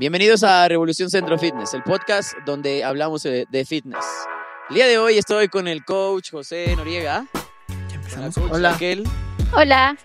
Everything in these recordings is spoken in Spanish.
Bienvenidos a Revolución Centro Fitness, el podcast donde hablamos de, de fitness. El día de hoy estoy con el coach José Noriega. Ya empezamos. con la coach Hola. Raquel. Hola.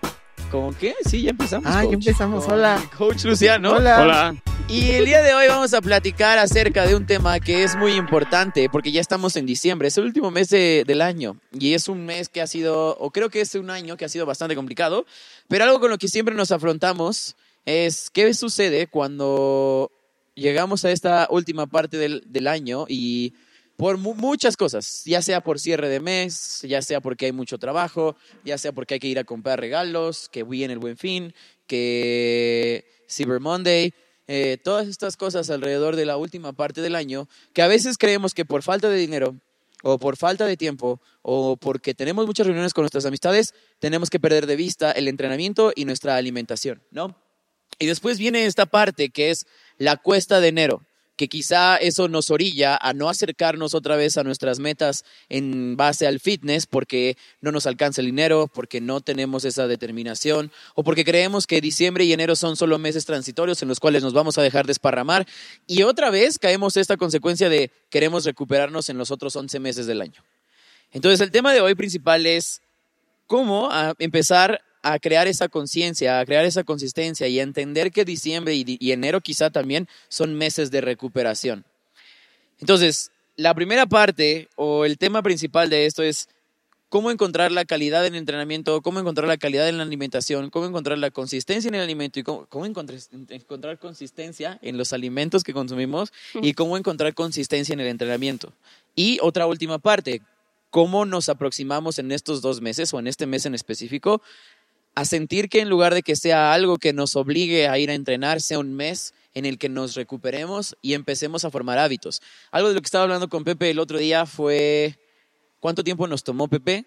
¿Cómo qué? Sí, ya empezamos. Ah, ya coach. empezamos, Con hola. el Coach Luciano. Hola. Y el día de hoy vamos a platicar acerca de un tema que es muy importante porque ya estamos en diciembre, es el último mes de- del año y es un mes que ha sido, o creo que es un año que ha sido bastante complicado, pero algo con lo que siempre nos afrontamos es qué sucede cuando llegamos a esta última parte del, del año y por mu- muchas cosas, ya sea por cierre de mes, ya sea porque hay mucho trabajo, ya sea porque hay que ir a comprar regalos, que viene el buen fin, que Cyber Monday, eh, todas estas cosas alrededor de la última parte del año, que a veces creemos que por falta de dinero o por falta de tiempo o porque tenemos muchas reuniones con nuestras amistades, tenemos que perder de vista el entrenamiento y nuestra alimentación, ¿no? Y después viene esta parte que es la cuesta de enero, que quizá eso nos orilla a no acercarnos otra vez a nuestras metas en base al fitness porque no nos alcanza el dinero, porque no tenemos esa determinación o porque creemos que diciembre y enero son solo meses transitorios en los cuales nos vamos a dejar desparramar y otra vez caemos esta consecuencia de queremos recuperarnos en los otros 11 meses del año. Entonces el tema de hoy principal es cómo a empezar a crear esa conciencia, a crear esa consistencia y a entender que diciembre y, enero quizá también son meses de recuperación. Entonces, la primera parte o el tema principal de esto es cómo encontrar la calidad en el entrenamiento, cómo encontrar la calidad en la alimentación, cómo encontrar la consistencia en el alimento y cómo, cómo encontrar, encontrar consistencia en los alimentos que consumimos y cómo encontrar consistencia en el entrenamiento. Y otra última parte, cómo nos aproximamos en estos dos meses o en este mes en específico a sentir que en lugar de que sea algo que nos obligue a ir a entrenar, sea un mes en el que nos recuperemos y empecemos a formar hábitos. Algo de lo que estaba hablando con Pepe el otro día fue cuánto tiempo nos tomó Pepe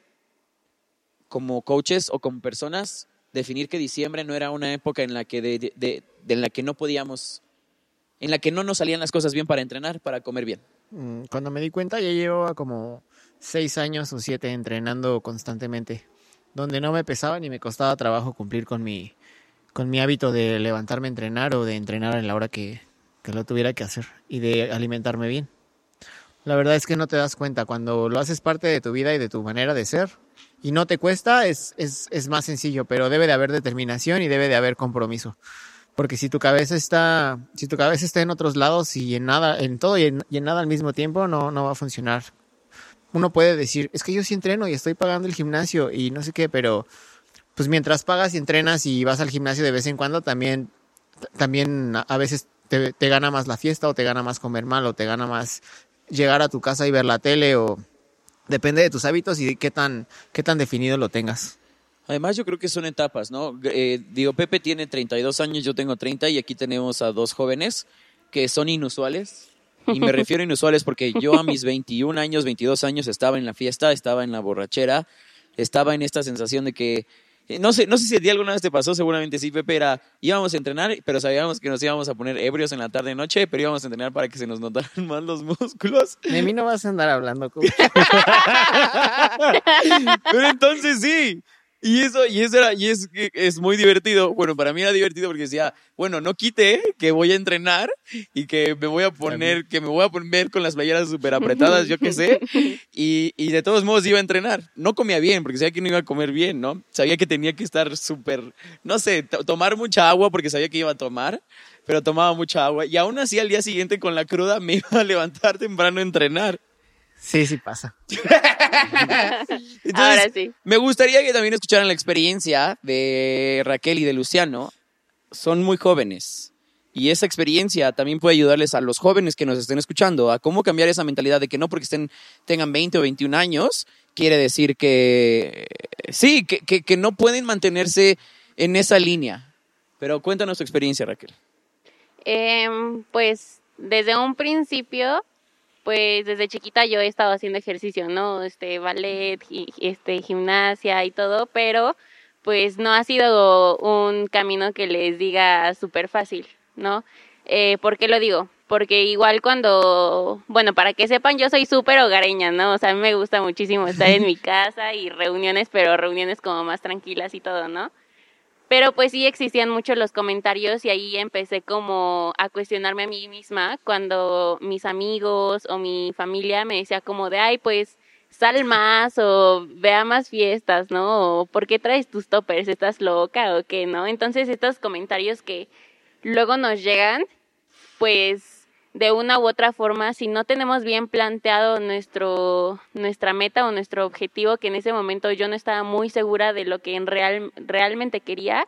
como coaches o como personas definir que diciembre no era una época en la que, de, en la que no podíamos, en la que no nos salían las cosas bien para entrenar, para comer bien. Mm, Cuando me di cuenta ya llevo como seis años o siete entrenando constantemente, donde no me pesaba ni me costaba trabajo cumplir con mi, con mi hábito de levantarme a entrenar o de entrenar en la hora que, que lo tuviera que hacer y de alimentarme bien. La verdad es que no te das cuenta cuando lo haces parte de tu vida y de tu manera de ser y no te cuesta es, es, es más sencillo, pero debe de haber determinación y debe de haber compromiso. Porque si tu cabeza está, si tu cabeza está en otros lados y en nada, en todo y en, y en nada al mismo tiempo, no, no va a funcionar. Uno puede decir, es que yo sí entreno y estoy pagando el gimnasio y no sé qué, pero pues mientras pagas y entrenas y vas al gimnasio de vez en cuando, también, también a- a veces te, te gana más la fiesta o te gana más comer mal o te gana más llegar a tu casa y ver la tele o depende de tus hábitos y de qué tan, qué tan definido lo tengas. Además, yo creo que son etapas, ¿no? Eh, digo, Pepe tiene 32 años, yo tengo 30 y aquí tenemos a dos jóvenes que son inusuales. Y me refiero a inusuales porque yo a mis 21 años, 22 años estaba en la fiesta, estaba en la borrachera, estaba en esta sensación de que, eh, no sé, no sé si a ti alguna vez te pasó, seguramente sí, Pepe, era, íbamos a entrenar, pero sabíamos que nos íbamos a poner ebrios en la tarde y noche, pero íbamos a entrenar para que se nos notaran más los músculos. De mí no vas a andar hablando. Pero entonces sí. Y eso, y eso era, y es, es muy divertido. Bueno, para mí era divertido porque decía, bueno, no quite que voy a entrenar y que me voy a poner, que me voy a poner con las playeras súper apretadas, yo qué sé. Y, y de todos modos iba a entrenar. No comía bien porque sabía que no iba a comer bien, ¿no? Sabía que tenía que estar súper, no sé, to- tomar mucha agua porque sabía que iba a tomar, pero tomaba mucha agua. Y aún así al día siguiente con la cruda me iba a levantar temprano a entrenar. Sí, sí pasa. Entonces, Ahora sí. Me gustaría que también escucharan la experiencia de Raquel y de Luciano. Son muy jóvenes. Y esa experiencia también puede ayudarles a los jóvenes que nos estén escuchando a cómo cambiar esa mentalidad de que no porque estén, tengan 20 o 21 años, quiere decir que sí, que, que, que no pueden mantenerse en esa línea. Pero cuéntanos tu experiencia, Raquel. Em, pues desde un principio, pues desde chiquita yo he estado haciendo ejercicio, ¿no? Este ballet, este gimnasia y todo, pero pues no ha sido un camino que les diga súper fácil, ¿no? Eh, ¿Por qué lo digo? Porque igual cuando, bueno, para que sepan, yo soy súper hogareña, ¿no? O sea, a mí me gusta muchísimo estar en mi casa y reuniones, pero reuniones como más tranquilas y todo, ¿no? Pero pues sí existían muchos los comentarios y ahí empecé como a cuestionarme a mí misma cuando mis amigos o mi familia me decía como de, ay, pues sal más o vea más fiestas, ¿no? O ¿por qué traes tus toppers? ¿Estás loca o qué, no? Entonces estos comentarios que luego nos llegan, pues de una u otra forma, si no tenemos bien planteado nuestro, nuestra meta o nuestro objetivo, que en ese momento yo no estaba muy segura de lo que en real, realmente quería,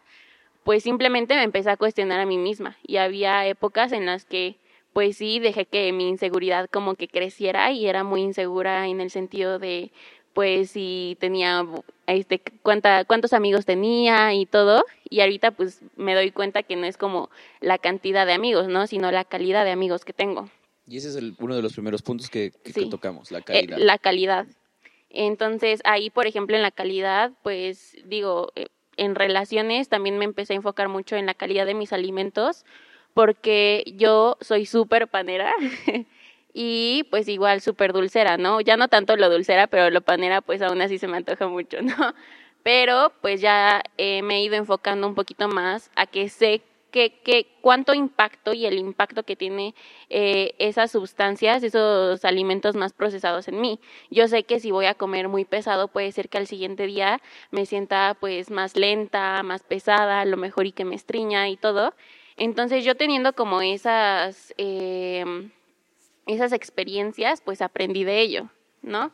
pues simplemente me empecé a cuestionar a mí misma. Y había épocas en las que, pues sí, dejé que mi inseguridad como que creciera y era muy insegura en el sentido de, pues si tenía este cuánta, cuántos amigos tenía y todo y ahorita pues me doy cuenta que no es como la cantidad de amigos no sino la calidad de amigos que tengo. Y ese es el, uno de los primeros puntos que, que, tocamos la eh, calidad. la calidad. Entonces ahí por ejemplo en la calidad pues digo eh, en relaciones también me empecé a enfocar mucho en la calidad de mis alimentos porque yo soy súper panera y pues igual súper dulcera, ¿no? Ya no tanto lo dulcera, pero lo panera pues aún así se me antoja mucho, ¿no? Pero pues ya eh, me he ido enfocando un poquito más a que sé que, que cuánto impacto y el impacto que tiene eh, esas sustancias, esos alimentos más procesados en mí. Yo sé que si voy a comer muy pesado, puede ser que al siguiente día me sienta pues más lenta, más pesada, a lo mejor y que me estriña y todo. Entonces yo teniendo como esas... Eh, esas experiencias, pues aprendí de ello, ¿no?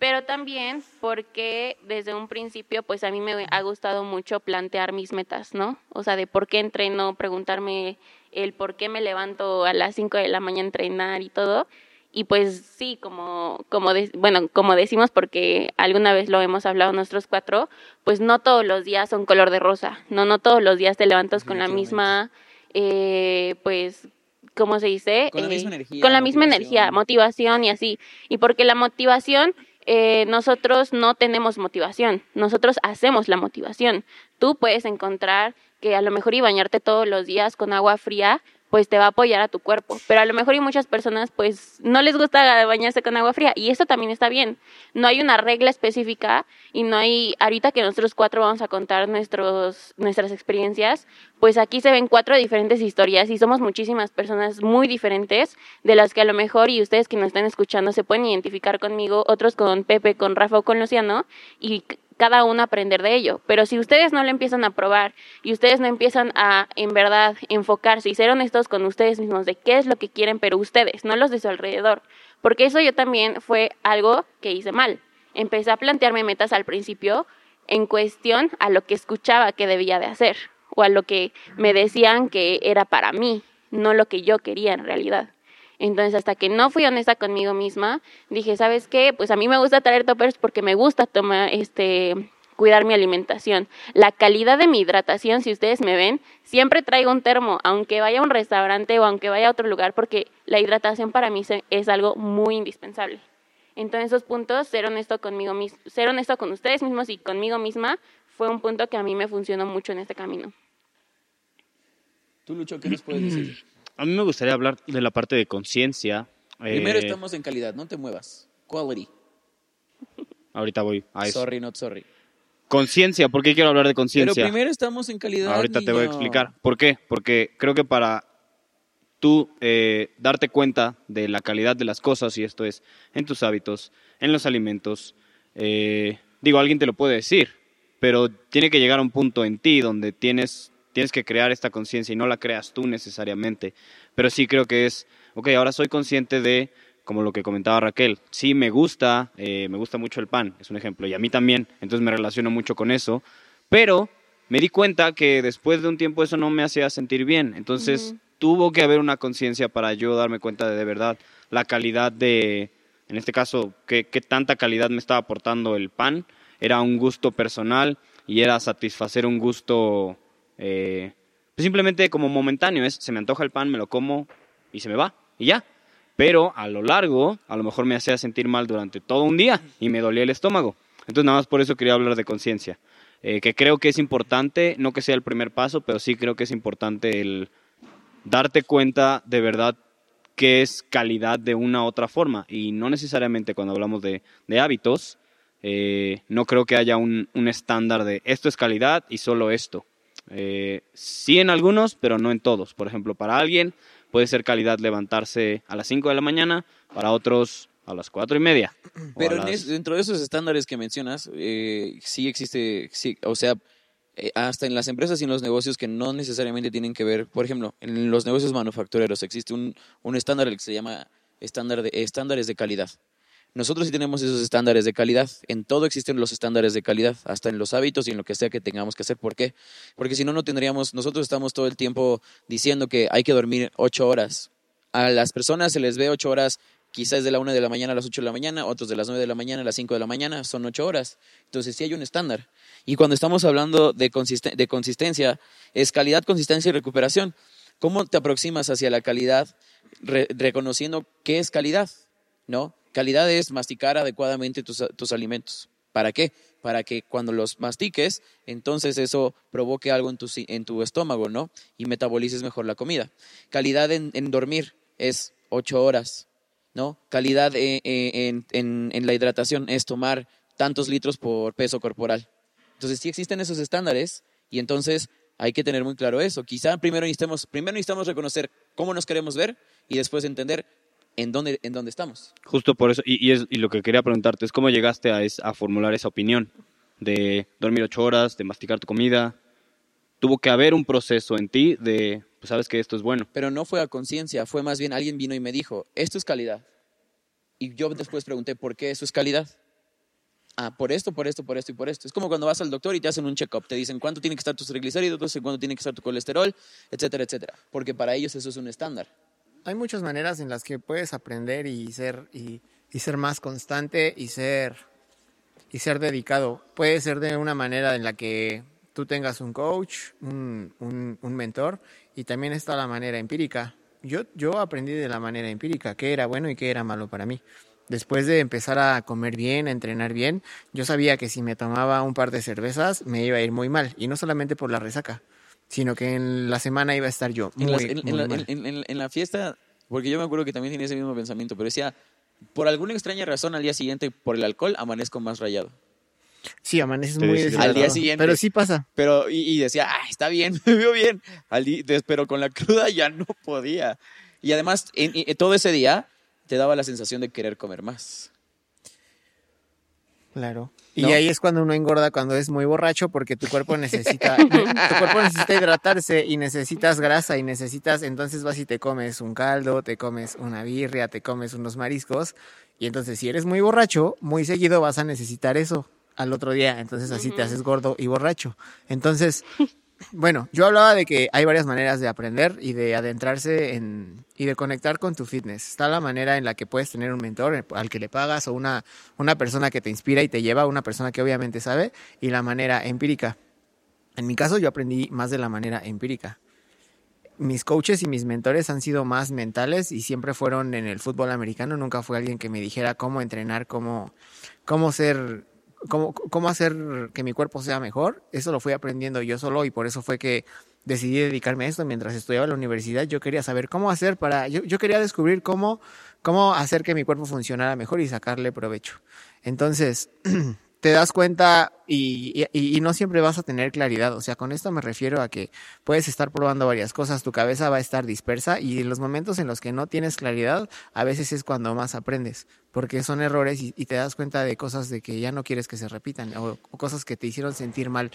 Pero también porque desde un principio, pues a mí me ha gustado mucho plantear mis metas, ¿no? O sea, de por qué entreno, preguntarme el por qué me levanto a las 5 de la mañana a entrenar y todo. Y pues sí, como, como bueno, como decimos porque alguna vez lo hemos hablado nosotros cuatro, pues no todos los días son color de rosa, no, no todos los días te levantas con la misma, eh, pues ¿cómo se dice? Con la misma eh, energía. Con la misma energía, motivación y así. Y porque la motivación, eh, nosotros no tenemos motivación, nosotros hacemos la motivación. Tú puedes encontrar que a lo mejor y bañarte todos los días con agua fría pues te va a apoyar a tu cuerpo. Pero a lo mejor y muchas personas pues no les gusta bañarse con agua fría y eso también está bien. No hay una regla específica y no hay, ahorita que nosotros cuatro vamos a contar nuestros, nuestras experiencias, pues aquí se ven cuatro diferentes historias y somos muchísimas personas muy diferentes de las que a lo mejor y ustedes que nos están escuchando se pueden identificar conmigo, otros con Pepe, con Rafa o con Luciano y cada uno aprender de ello. Pero si ustedes no lo empiezan a probar y ustedes no empiezan a, en verdad, enfocarse y ser honestos con ustedes mismos de qué es lo que quieren, pero ustedes, no los de su alrededor. Porque eso yo también fue algo que hice mal. Empecé a plantearme metas al principio en cuestión a lo que escuchaba que debía de hacer o a lo que me decían que era para mí, no lo que yo quería en realidad. Entonces, hasta que no fui honesta conmigo misma, dije, ¿sabes qué? Pues a mí me gusta traer toppers porque me gusta tomar, este, cuidar mi alimentación. La calidad de mi hidratación, si ustedes me ven, siempre traigo un termo, aunque vaya a un restaurante o aunque vaya a otro lugar, porque la hidratación para mí es algo muy indispensable. Entonces, esos puntos, ser honesto conmigo mismo, ser honesto con ustedes mismos y conmigo misma, fue un punto que a mí me funcionó mucho en este camino. Tú, Lucho, ¿qué nos puedes decir? A mí me gustaría hablar de la parte de conciencia. Primero eh, estamos en calidad, no te muevas. Quality. Ahorita voy a eso. Sorry, not sorry. Conciencia, ¿por qué quiero hablar de conciencia? Pero primero estamos en calidad. Ahorita te voy a explicar. ¿Por qué? Porque creo que para tú eh, darte cuenta de la calidad de las cosas, y esto es en tus hábitos, en los alimentos, eh, digo, alguien te lo puede decir, pero tiene que llegar a un punto en ti donde tienes tienes que crear esta conciencia y no la creas tú necesariamente. Pero sí creo que es, ok, ahora soy consciente de, como lo que comentaba Raquel, sí me gusta, eh, me gusta mucho el pan, es un ejemplo, y a mí también, entonces me relaciono mucho con eso, pero me di cuenta que después de un tiempo eso no me hacía sentir bien, entonces tuvo que haber una conciencia para yo darme cuenta de de verdad la calidad de, en este caso, qué, qué tanta calidad me estaba aportando el pan, era un gusto personal y era satisfacer un gusto eh, pues simplemente como momentáneo, es se me antoja el pan, me lo como y se me va y ya. Pero a lo largo, a lo mejor me hacía sentir mal durante todo un día y me dolía el estómago. Entonces nada más por eso quería hablar de conciencia. Eh, que creo que es importante, no que sea el primer paso, pero sí creo que es importante el darte cuenta de verdad qué es calidad de una u otra forma. Y no necesariamente cuando hablamos de, hábitos, eh, no creo que haya un estándar de esto es calidad y solo esto Eh, sí en algunos, pero no en todos. Por ejemplo, para alguien puede ser calidad levantarse a las 5 de la mañana, para otros a las cuatro y media. Pero las- es- dentro de esos estándares que mencionas, eh, sí existe, sí, o sea, eh, hasta en las empresas y en los negocios que no necesariamente tienen que ver, por ejemplo, en los negocios manufactureros existe un, un estándar que se llama estándar de, estándares de calidad. Nosotros sí tenemos esos estándares de calidad. En todo existen los estándares de calidad, hasta en los hábitos y en lo que sea que tengamos que hacer. ¿Por qué? Porque si no, no tendríamos, nosotros estamos todo el tiempo diciendo que hay que dormir ocho horas. A las personas se les ve ocho horas quizás de la una de la mañana a las ocho de la mañana, otros de las nueve de la mañana a las cinco de la mañana, son ocho horas. Entonces sí hay un estándar. Y cuando estamos hablando de, consisten- de consistencia, es calidad, consistencia y recuperación. ¿Cómo te aproximas hacia la calidad re- reconociendo qué es calidad? ¿No? Calidad es masticar adecuadamente tus, tus alimentos. ¿Para qué? Para que cuando los mastiques, entonces eso provoque algo en tu, en tu estómago, ¿no? Y metabolices mejor la comida. Calidad en, en dormir es ocho horas, ¿no? Calidad eh, eh, en, en- en la hidratación es tomar tantos litros por peso corporal. Entonces sí existen esos estándares y entonces hay que tener muy claro eso. Quizá primero necesitamos, primero necesitamos reconocer cómo nos queremos ver y después entender en dónde, en dónde estamos. Justo por eso, y, y es, y lo que quería preguntarte es cómo llegaste a, es- a formular esa opinión de dormir ocho horas, de masticar tu comida. Tuvo que haber un proceso en ti de, pues sabes que esto es bueno. Pero no fue a conciencia, fue más bien alguien vino y me dijo, esto es calidad. Y yo después pregunté, ¿por qué eso es calidad? Ah, por esto, por esto, por esto y por esto. Es como cuando vas al doctor y te hacen un check-up. Te dicen cuánto tiene que estar tus triglicéridos, cuánto tiene que estar tu colesterol, etcétera, etcétera. Porque para ellos eso es un estándar. Hay muchas maneras en las que puedes aprender y ser y, ser más constante y ser y ser dedicado. Puede ser de una manera en la que tú tengas un coach, un mentor y también está la manera empírica. Yo, yo aprendí de la manera empírica qué era bueno y qué era malo para mí. Después de empezar a comer bien, a entrenar bien, yo sabía que si me tomaba un par de cervezas me iba a ir muy mal. Y no solamente por la resaca, sino que en la semana iba a estar yo muy, En, las- en- en muy la, mal. en- en- en la fiesta, porque yo me acuerdo que también tenía ese mismo pensamiento, pero decía, por alguna extraña razón al día siguiente, por el alcohol, amanezco más rayado. Sí, amaneces muy deshidratado. Al día siguiente. Pero sí pasa. Pero, y, y decía, ah, está bien, me veo bien. Al di- des- pero con la cruda ya no podía. Y además, en- en- todo ese día te daba la sensación de querer comer más. Claro. Y ahí es cuando uno engorda cuando es muy borracho porque tu cuerpo necesita tu cuerpo necesita hidratarse y necesitas grasa y necesitas entonces vas y te comes un caldo, te comes una birria, te comes unos mariscos y entonces si eres muy borracho, muy seguido vas a necesitar eso al otro día, entonces así te haces gordo y borracho. Entonces, bueno, yo hablaba de que hay varias maneras de aprender y de adentrarse en y de conectar con tu fitness. Está la manera en la que puedes tener un mentor al que le pagas o una, una persona que te inspira y te lleva, una persona que obviamente sabe, y la manera empírica. En mi caso yo aprendí más de la manera empírica. Mis coaches y mis mentores han sido más mentales y siempre fueron en el fútbol americano. Nunca fue alguien que me dijera cómo entrenar, cómo, cómo ser, cómo, hacer que mi cuerpo sea mejor. Eso lo fui aprendiendo yo solo y por eso fue que decidí dedicarme a esto mientras estudiaba en la universidad. Yo quería saber cómo hacer para, yo, yo quería descubrir cómo, cómo hacer que mi cuerpo funcionara mejor y sacarle provecho. Entonces, te das cuenta y, y, y no siempre vas a tener claridad. O sea, con esto me refiero a que puedes estar probando varias cosas, tu cabeza va a estar dispersa y en los momentos en los que no tienes claridad, a veces es cuando más aprendes, porque son errores y, te das cuenta de cosas de que ya no quieres que se repitan o, o cosas que te hicieron sentir mal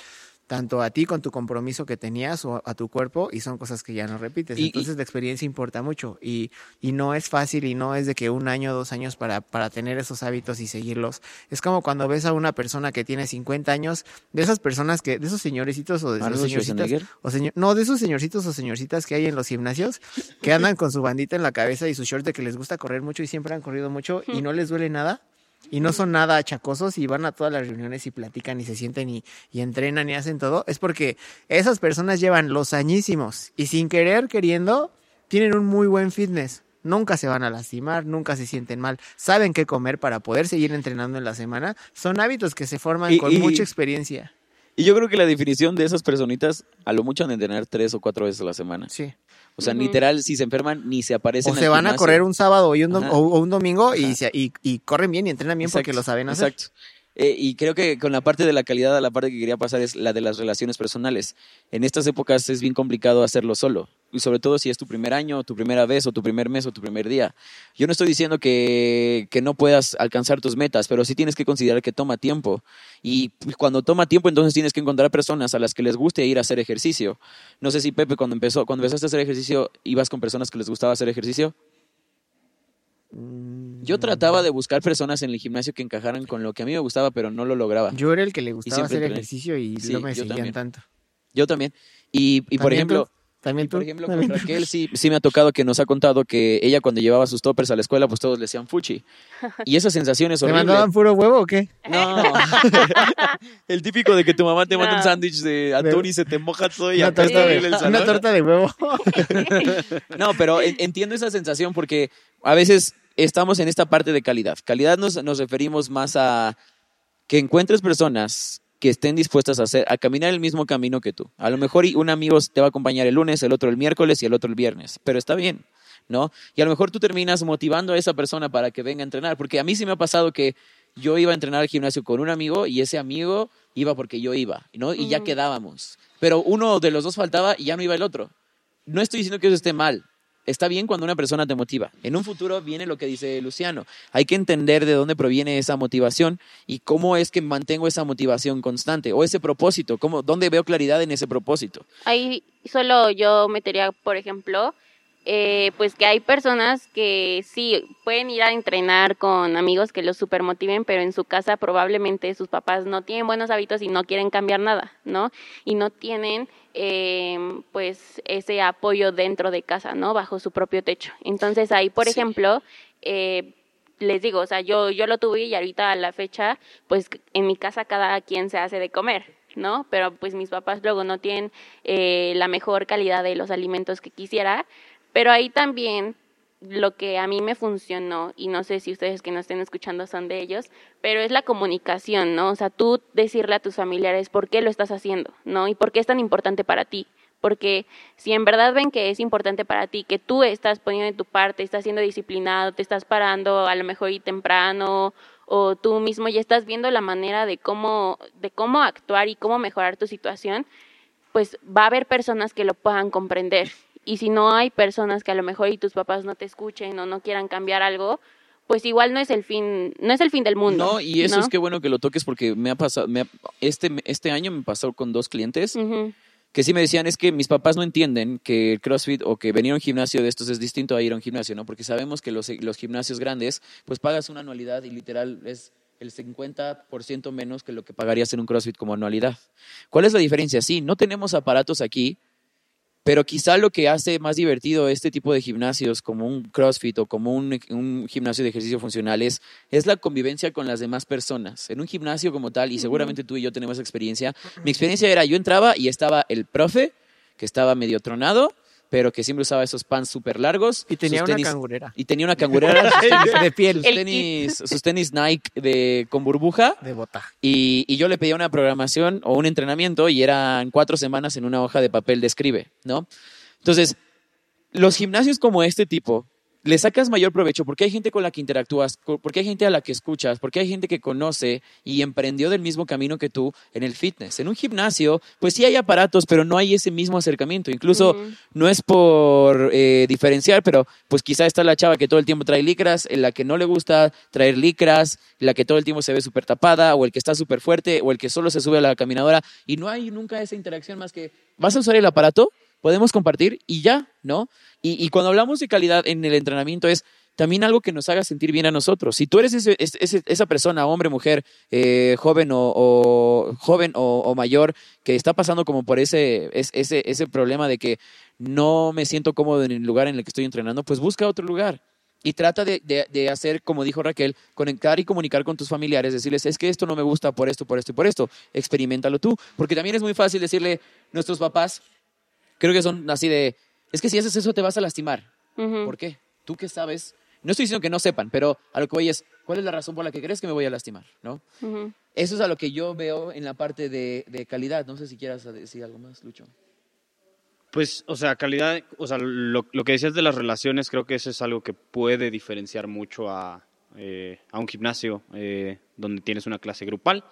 tanto a ti con tu compromiso que tenías o a tu cuerpo y son cosas que ya no repites. Y- y- Entonces la experiencia importa mucho y, y no es fácil y no es de que un año dos años para, para tener esos hábitos y seguirlos. Es como cuando ves a una persona que tiene 50 años, de esas personas que, de esos señorecitos o de esos señorcitas, o señor, no, de esos señorcitos o señorcitas que hay en los gimnasios que andan con su bandita en la cabeza y su short de que les gusta correr mucho y siempre han corrido mucho y no les duele nada. Y no son nada achacosos y van a todas las reuniones y platican y se sienten y, y entrenan y hacen todo. Es porque esas personas llevan los añísimos y sin querer, queriendo, tienen un muy buen fitness. Nunca se van a lastimar, nunca se sienten mal. Saben qué comer para poder seguir entrenando en la semana. Son hábitos que se forman Y- con y- mucha experiencia. Y yo creo que la definición de esas personitas, a lo mucho han de entrenar tres o cuatro veces a la semana. Sí. O sea, literal, si se enferman, ni se aparecen O se van a correr un sábado y un o, o un domingo y, se- y, y corren bien y entrenan bien porque lo saben hacer. Exacto. Eh, y creo que con la parte de la calidad, la parte que quería pasar es la de las relaciones personales. En estas épocas es bien complicado hacerlo solo. Y sobre todo si es tu primer año, tu primera vez, o tu primer mes, o tu primer día. Yo no estoy diciendo que, que no puedas alcanzar tus metas, pero sí tienes que considerar que toma tiempo. Y cuando toma tiempo, entonces tienes que encontrar personas a las que les guste ir a hacer ejercicio. No sé si Pepe, cuando empezó, cuando empezaste a hacer ejercicio, ibas con personas que les gustaba hacer ejercicio. Yo trataba de buscar personas en el gimnasio que encajaran con lo que a mí me gustaba, pero no lo lograba. Yo era el que le gustaba hacer entrené. ejercicio y Sí, no me seguían también. tanto. Yo también. Y, y por ¿También ejemplo, tú? ¿También tú? por ejemplo, con ¿También tú? Raquel sí, sí me ha tocado que nos ha contado que ella cuando llevaba sus toppers a la escuela, pues todos le decían fuchi. Y esa sensación es ¿Te mandaban puro huevo o qué? No. El típico de que tu mamá te manda un sándwich de atún y se te moja todo y Una torta, de, el una torta de huevo. No, pero en- entiendo esa sensación porque a veces estamos en esta parte de calidad. Calidad nos, nos referimos más a que encuentres personas que estén dispuestas a hacer, a caminar el mismo camino que tú. A lo mejor un amigo te va a acompañar el lunes, el otro el miércoles y el otro el viernes, pero está bien, ¿no? Y a lo mejor tú terminas motivando a esa persona para que venga a entrenar, porque a mí sí me ha pasado que yo iba a entrenar al gimnasio con un amigo y ese amigo iba porque yo iba, ¿no? Y ya quedábamos. Pero uno de los dos faltaba y ya no iba el otro. No estoy diciendo que eso esté mal. Está bien cuando una persona te motiva. En un futuro viene lo que dice Luciano. Hay que entender de dónde proviene esa motivación y cómo es que mantengo esa motivación constante o ese propósito, cómo, dónde veo claridad en ese propósito. Ahí solo yo metería, por ejemplo, eh, pues que hay personas que sí pueden ir a entrenar con amigos que los super motiven, pero en su casa probablemente sus papás no tienen buenos hábitos y no quieren cambiar nada, ¿no? Y no tienen eh, pues ese apoyo dentro de casa, ¿no? Bajo su propio techo. Entonces ahí, por Sí. ejemplo, eh, les digo, o sea, yo, yo lo tuve y ahorita a la fecha, pues en mi casa cada quien se hace de comer, ¿no? Pero pues mis papás luego no tienen eh, la mejor calidad de los alimentos que quisiera, pero ahí también lo que a mí me funcionó, y no sé si ustedes que nos estén escuchando son de ellos, pero es la comunicación, ¿no? O sea, tú decirle a tus familiares por qué lo estás haciendo, ¿no? Y por qué es tan importante para ti. Porque si en verdad ven que es importante para ti, que tú estás poniendo de tu parte, estás siendo disciplinado, te estás parando a lo mejor y temprano, o tú mismo ya estás viendo la manera de cómo, de cómo actuar y cómo mejorar tu situación, pues va a haber personas que lo puedan comprender. Y si no hay personas que a lo mejor y tus papás no te escuchen o no quieran cambiar algo, pues igual no es el fin, no es el fin del mundo. No, y eso ¿no? es que bueno que lo toques porque me ha pasado, me ha- este, este año me pasó con dos clientes que sí me decían es que mis papás no entienden que el CrossFit o que venir a un gimnasio de estos es distinto a ir a un gimnasio, ¿no? Porque sabemos que los, los gimnasios grandes, pues pagas una anualidad y literal es el 50% menos que lo que pagarías en un CrossFit como anualidad. ¿Cuál es la diferencia? Sí, no tenemos aparatos aquí, pero quizá lo que hace más divertido este tipo de gimnasios como un CrossFit o como un, un gimnasio de ejercicio funcional es, es la convivencia con las demás personas. En un gimnasio como tal, y seguramente tú y yo tenemos experiencia, mi experiencia era yo entraba y estaba el profe, que estaba medio tronado, pero que siempre usaba esos pants súper largos. Y tenía sus una cangurera. Y tenía una cangurera, sus tenis, de piel. sus tenis, sus tenis Nike de, con burbuja. De bota. Y, y yo le pedía una programación o un entrenamiento y eran cuatro semanas en una hoja de papel de escribe, ¿no? Entonces, los gimnasios como este tipo, le sacas mayor provecho porque hay gente con la que interactúas, porque hay gente a la que escuchas, porque hay gente que conoce y emprendió del mismo camino que tú en el fitness. En un gimnasio, pues sí hay aparatos, pero no hay ese mismo acercamiento. Incluso no es por eh, diferenciar, pero pues quizá está la chava que todo el tiempo trae licras, en la que no le gusta traer licras, la que todo el tiempo se ve súper tapada, o el que está súper fuerte, o el que solo se sube a la caminadora, y no hay nunca esa interacción más que, ¿vas a usar el aparato? Podemos compartir y ya, ¿no? Y, y cuando hablamos de calidad en el entrenamiento es también algo que nos haga sentir bien a nosotros. Si tú eres ese- ese- esa persona, hombre, mujer, eh, joven o, o- joven o, o mayor, que está pasando como por ese, es- ese, ese problema de que no me siento cómodo en el lugar en el que estoy entrenando, pues busca otro lugar. Y trata de, de- de hacer, como dijo Raquel, conectar y comunicar con tus familiares, decirles, es que esto no me gusta por esto, por esto y por esto. Experimentalo tú. Porque también es muy fácil decirle, nuestros papás, creo que son así de, es que si haces eso te vas a lastimar. ¿Por qué? ¿Tú qué sabes? No estoy diciendo que no sepan, pero a lo que voy es, ¿cuál es la razón por la que crees que me voy a lastimar? ¿No? Eso es a lo que yo veo en la parte de, de calidad. No sé si quieras decir algo más, Lucho. Pues, o sea, calidad, o sea, lo, lo que decías de las relaciones, creo que eso es algo que puede diferenciar mucho a, eh, a un gimnasio eh, donde tienes una clase grupal,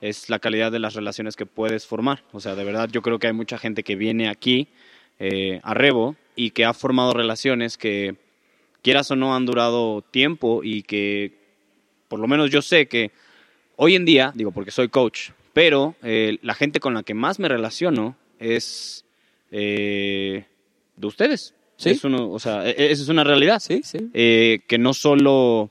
es la calidad de las relaciones que puedes formar. O sea, de verdad yo creo que hay mucha gente que viene aquí eh, a Rebo y que ha formado relaciones que quieras o no han durado tiempo y que por lo menos yo sé que hoy en día, digo porque soy coach, pero eh, la gente con la que más me relaciono es eh, de ustedes. Sí. Es uno, o sea, e- e- esa es una realidad. Sí, sí. Que no solo...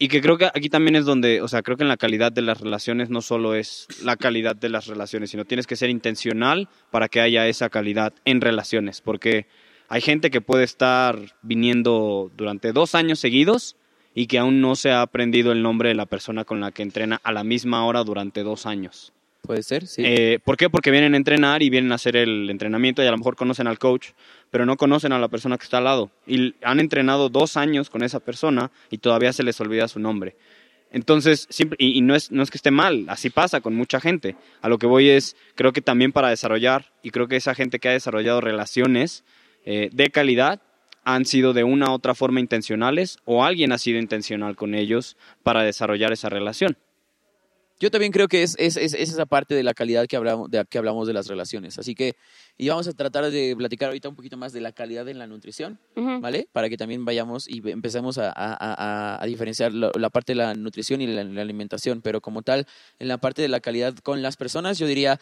Y que creo que aquí también es donde, o sea, creo que en la calidad de las relaciones no solo es la calidad de las relaciones, sino tienes que ser intencional para que haya esa calidad en relaciones, porque hay gente que puede estar viniendo durante dos años seguidos y que aún no se ha aprendido el nombre de la persona con la que entrena a la misma hora durante dos años. Puede ser, sí. Eh, ¿Por qué? Porque vienen a entrenar y vienen a hacer el entrenamiento y a lo mejor conocen al coach, pero no conocen a la persona que está al lado. Y han entrenado dos años con esa persona y todavía se les olvida su nombre. Entonces, siempre, y, no, es, no es que esté mal, así pasa con mucha gente. A lo que voy es, creo que también para desarrollar, y creo que esa gente que ha desarrollado relaciones eh, de calidad han sido de una u otra forma intencionales o alguien ha sido intencional con ellos para desarrollar esa relación. Yo también creo que es, es, es- es esa parte de la calidad que hablamos, de, que hablamos de las relaciones. Así que, y vamos a tratar de platicar ahorita un poquito más de la calidad en la nutrición, Ujú. ¿vale? Para que también vayamos y empecemos a, a- a- a diferenciar lo- la parte de la nutrición y la, la alimentación. Pero como tal, en la parte de la calidad con las personas, yo diría,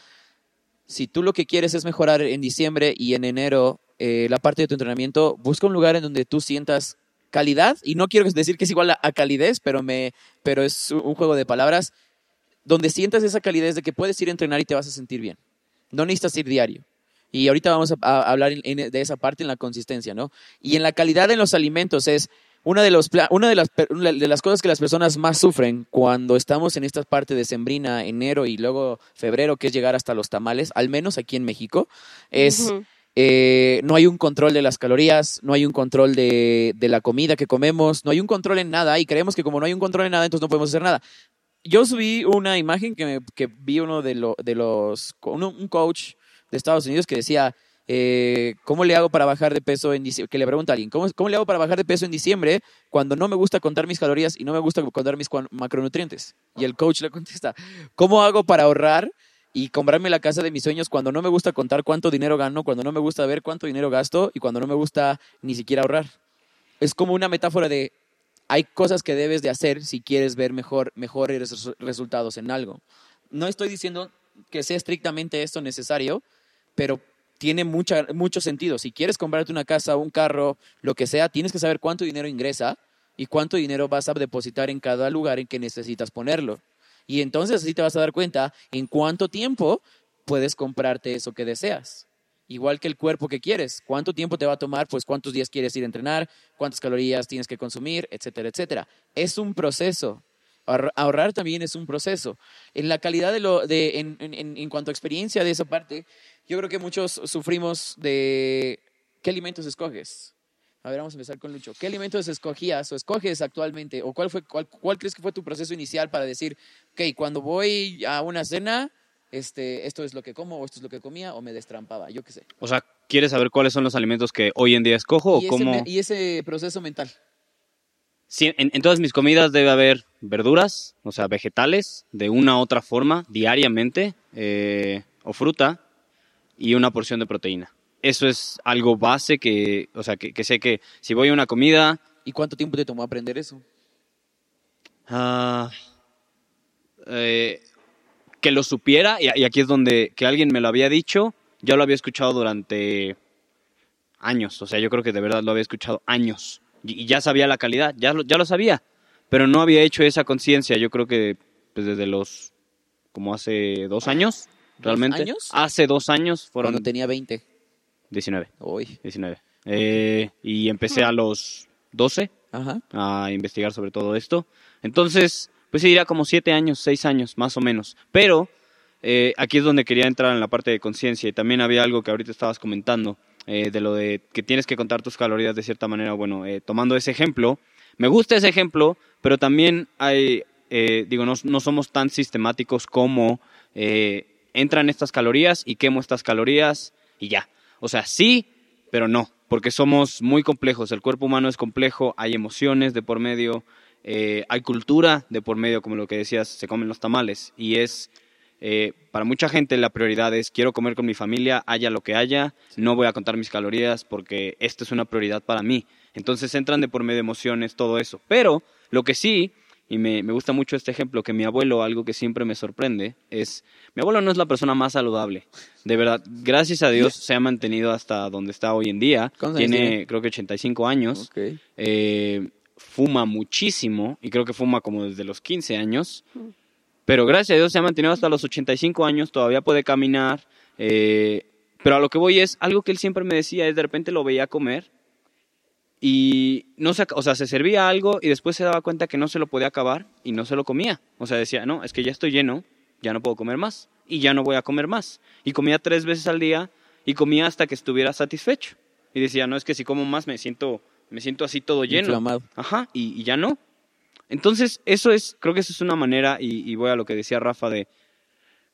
si tú lo que quieres es mejorar en diciembre y en enero eh, la parte de tu entrenamiento, busca un lugar en donde tú sientas calidad, y no quiero decir que es igual a, a calidez, pero, me, pero es un juego de palabras, donde sientas esa calidez de que puedes ir a entrenar y te vas a sentir bien. No necesitas ir diario. Y ahorita vamos a, a hablar en- en- de esa parte en la consistencia, ¿no? Y en la calidad en los alimentos es una de, los, pla- una de, las, de cosas que las personas más sufren cuando estamos en esta parte de sembrina, enero y luego febrero, que es llegar hasta los tamales, al menos aquí en México, es eh, no hay un control de las calorías, no hay un control de, de la comida que comemos, no hay un control en nada y creemos que como no hay un control en nada, entonces no podemos hacer nada. Yo subí una imagen que, que vi uno de, lo- de los, un coach de Estados Unidos que decía, eh, ¿cómo le hago para bajar de peso en diciembre? Que le pregunta a alguien, ¿cómo, ¿cómo le hago para bajar de peso en diciembre cuando no me gusta contar mis calorías y no me gusta contar mis macronutrientes? Y el coach le contesta, ¿cómo hago para ahorrar y comprarme la casa de mis sueños cuando no me gusta contar cuánto dinero gano, cuando no me gusta ver cuánto dinero gasto y cuando no me gusta ni siquiera ahorrar? Es como una metáfora de hay cosas que debes de hacer si quieres ver mejor, mejores resu- resultados en algo. No estoy diciendo que sea estrictamente esto necesario, pero tiene mucha, mucho sentido. Si quieres comprarte una casa, un carro, lo que sea, tienes que saber cuánto dinero ingresa y cuánto dinero vas a depositar en cada lugar en que necesitas ponerlo. Y entonces así te vas a dar cuenta en cuánto tiempo puedes comprarte eso que deseas. Igual que el cuerpo que quieres. ¿Cuánto tiempo te va a tomar? Pues cuántos días quieres ir a entrenar, cuántas calorías tienes que consumir, etcétera, etcétera. Es un proceso. Ahor- Ahorrar también es un proceso. En la calidad de lo, de, en- en- en cuanto a experiencia de esa parte, yo creo que muchos sufrimos de qué alimentos escoges. A ver, vamos a empezar con Lucho. ¿Qué alimentos escogías o escoges actualmente? ¿O cuál, fue, cuál, cuál crees que fue tu proceso inicial para decir, ok, cuando voy a una cena, este, esto es lo que como, o esto es lo que comía, o me destrampaba, yo qué sé. O sea, ¿quieres saber cuáles son los alimentos que hoy en día escojo o y, cómo? y ese proceso mental. Sí, en, en todas mis comidas debe haber verduras, o sea, vegetales, de una u otra forma, diariamente, eh, o fruta, y una porción de proteína. Eso es algo base que, o sea, que, que sé que si voy a una comida, ¿Y cuánto tiempo te tomó aprender eso? ah, eh, que lo supiera, y, y aquí es donde que alguien me lo había dicho, yo lo había escuchado durante años, o sea, yo creo que de verdad lo había escuchado años, y, y ya sabía la calidad, ya lo, ya lo sabía, pero no había hecho esa conciencia, yo creo que pues, desde los, como hace dos años, realmente. años? Hace dos años fueron Cuando tenía 20. 19, Uy. 19. Eh, y empecé a los 12 Ajá. a investigar sobre todo esto. Entonces, pues sí, diría como siete años, seis años, más o menos. Pero eh, aquí es donde quería entrar en la parte de conciencia y también había algo que ahorita estabas comentando, eh, de lo de que tienes que contar tus calorías de cierta manera. Bueno, eh, tomando ese ejemplo, me gusta ese ejemplo, pero también hay, eh, digo, no, no somos tan sistemáticos como entran estas calorías y quemo estas calorías y ya. O sea, sí, pero no, porque somos muy complejos. El cuerpo humano es complejo, hay emociones de por medio, eh, hay cultura de por medio, como lo que decías, se comen los tamales. Y es, eh, para mucha gente la prioridad es, quiero comer con mi familia, haya lo que haya, no voy a contar mis calorías porque esto es una prioridad para mí. Entonces entran de por medio de emociones, todo eso. Pero lo que sí, y me, me gusta mucho este ejemplo, que mi abuelo, algo que siempre me sorprende, es, mi abuelo no es la persona más saludable. De verdad, gracias a Dios se ha mantenido hasta donde está hoy en día. ¿Cuántos años Tiene, tiene? creo que 85 años. Eh, fuma muchísimo y creo que fuma como desde los 15 años. Pero gracias a Dios se ha mantenido hasta los 85 años, todavía puede caminar. eh, pero a lo que voy es, algo que él siempre me decía es de repente lo veía comer y no se, o sea, se servía algo y después se daba cuenta que no se lo podía acabar y no se lo comía. O sea, decía, no, es que ya estoy lleno, ya no puedo comer más y ya no voy a comer más. Y comía tres veces al día y comía hasta que estuviera satisfecho. Y decía, no, es que si como más me siento, me siento así todo lleno. Inflamado. Ajá, y, y ya no. Entonces, eso es, creo que eso es una manera, y, y voy a lo que decía Rafa, de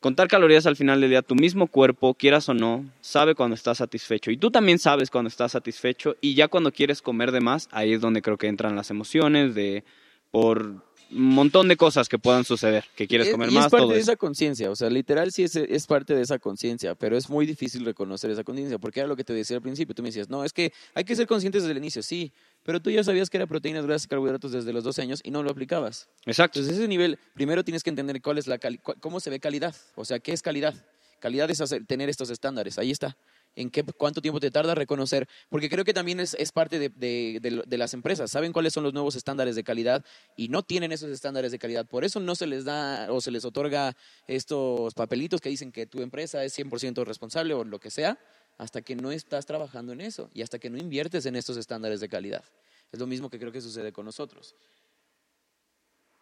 contar calorías al final del día. Tu mismo cuerpo, quieras o no, sabe cuando estás satisfecho. Y tú también sabes cuando estás satisfecho. Y ya cuando quieres comer de más, ahí es donde creo que entran las emociones de por un montón de cosas que puedan suceder. Que quieres Es- comer y más, es parte todo de eso. esa conciencia, o sea, literal sí es, es parte de esa conciencia, pero es muy difícil reconocer esa conciencia, porque era lo que te decía al principio, tú me decías, no, es que hay que ser conscientes desde el inicio, sí, pero tú ya sabías que era proteínas, grasas y carbohidratos desde los 12 años y no lo aplicabas. Exacto. Entonces, ese nivel, primero tienes que entender cuál es la cómo se ve calidad, o sea, qué es calidad. Calidad es hacer- tener estos estándares, ahí está. ¿En qué, cuánto tiempo te tarda reconocer? Porque creo que también es, es parte de, de- de de las empresas. Saben cuáles son los nuevos estándares de calidad y no tienen esos estándares de calidad. Por eso no se les da o se les otorga estos papelitos que dicen que tu empresa es 100% responsable o lo que sea, hasta que no estás trabajando en eso y hasta que no inviertes en estos estándares de calidad. Es lo mismo que creo que sucede con nosotros.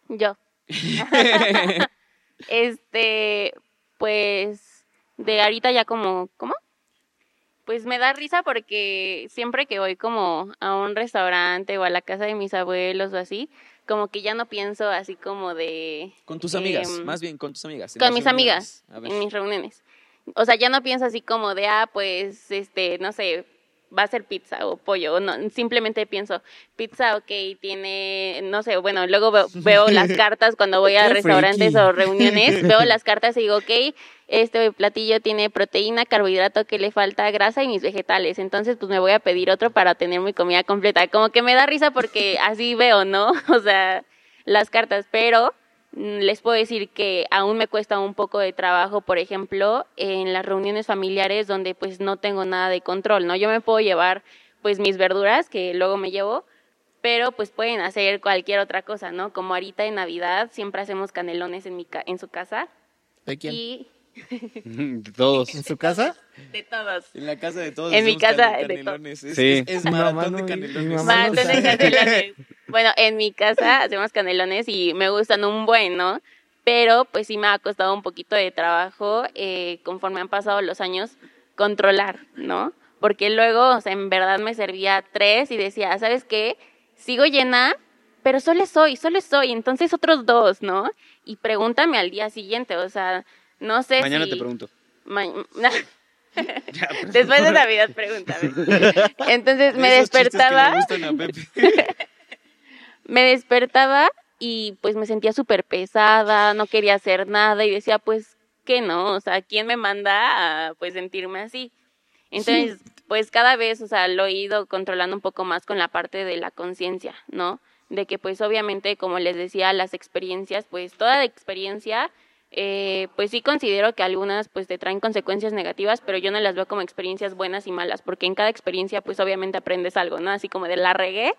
Yo. este, pues, de ahorita ya como, ¿cómo? Pues me da risa porque siempre que voy como a un restaurante o a la casa de mis abuelos o así, como que ya no pienso así como de... Con tus amigas, Em, más bien con tus amigas. con mis reuniones. amigas en mis reuniones. O sea, ya no pienso así como de, ah, pues, este, no sé, va a ser pizza o pollo. o No, simplemente pienso, pizza, ok, tiene, no sé, bueno, luego veo, veo las cartas cuando voy a restaurantes friki. o reuniones, veo las cartas y digo, ok, este platillo tiene proteína, carbohidrato que le falta, grasa y mis vegetales. Entonces, pues me voy a pedir otro para tener mi comida completa. Como que me da risa porque así veo, ¿no? O sea, las cartas, pero mm, les puedo decir que aún me cuesta un poco de trabajo, por ejemplo, en las reuniones familiares donde pues no tengo nada de control, ¿no? Yo me puedo llevar pues mis verduras que luego me llevo, pero pues pueden hacer cualquier otra cosa, ¿no? Como ahorita en Navidad siempre hacemos canelones en mi ca- en su casa ¿De quién? y De todos. ¿En su casa? de todos. En la casa de todos. En mi casa, de to- canelones. Es, Sí. es, es maratón de canelones. Maratón de canelones. Bueno, en mi casa hacemos canelones y me gustan un buen, ¿no? Pero pues sí me ha costado un poquito de trabajo eh, conforme han pasado los años controlar, ¿no? Porque luego, o sea, en verdad me servía tres y decía, ¿sabes qué? Sigo llena, pero solo soy, solo soy, entonces otros dos, ¿no? Y pregúntame al día siguiente, o sea, no sé Mañana si... te pregunto. Ma- Después de Navidad, pregúntame. Entonces me despertaba me despertaba y pues me sentía súper pesada, no quería hacer nada y decía, pues, ¿qué no? O sea, ¿quién me manda a pues sentirme así? Entonces, pues cada vez, o sea, lo he ido controlando un poco más con la parte de la conciencia, ¿no? De que pues obviamente, como les decía, las experiencias, pues toda experiencia, eh, pues sí considero que algunas pues te traen consecuencias negativas, pero yo no las veo como experiencias buenas y malas, porque en cada experiencia pues obviamente aprendes algo, ¿no? Así como de la regué,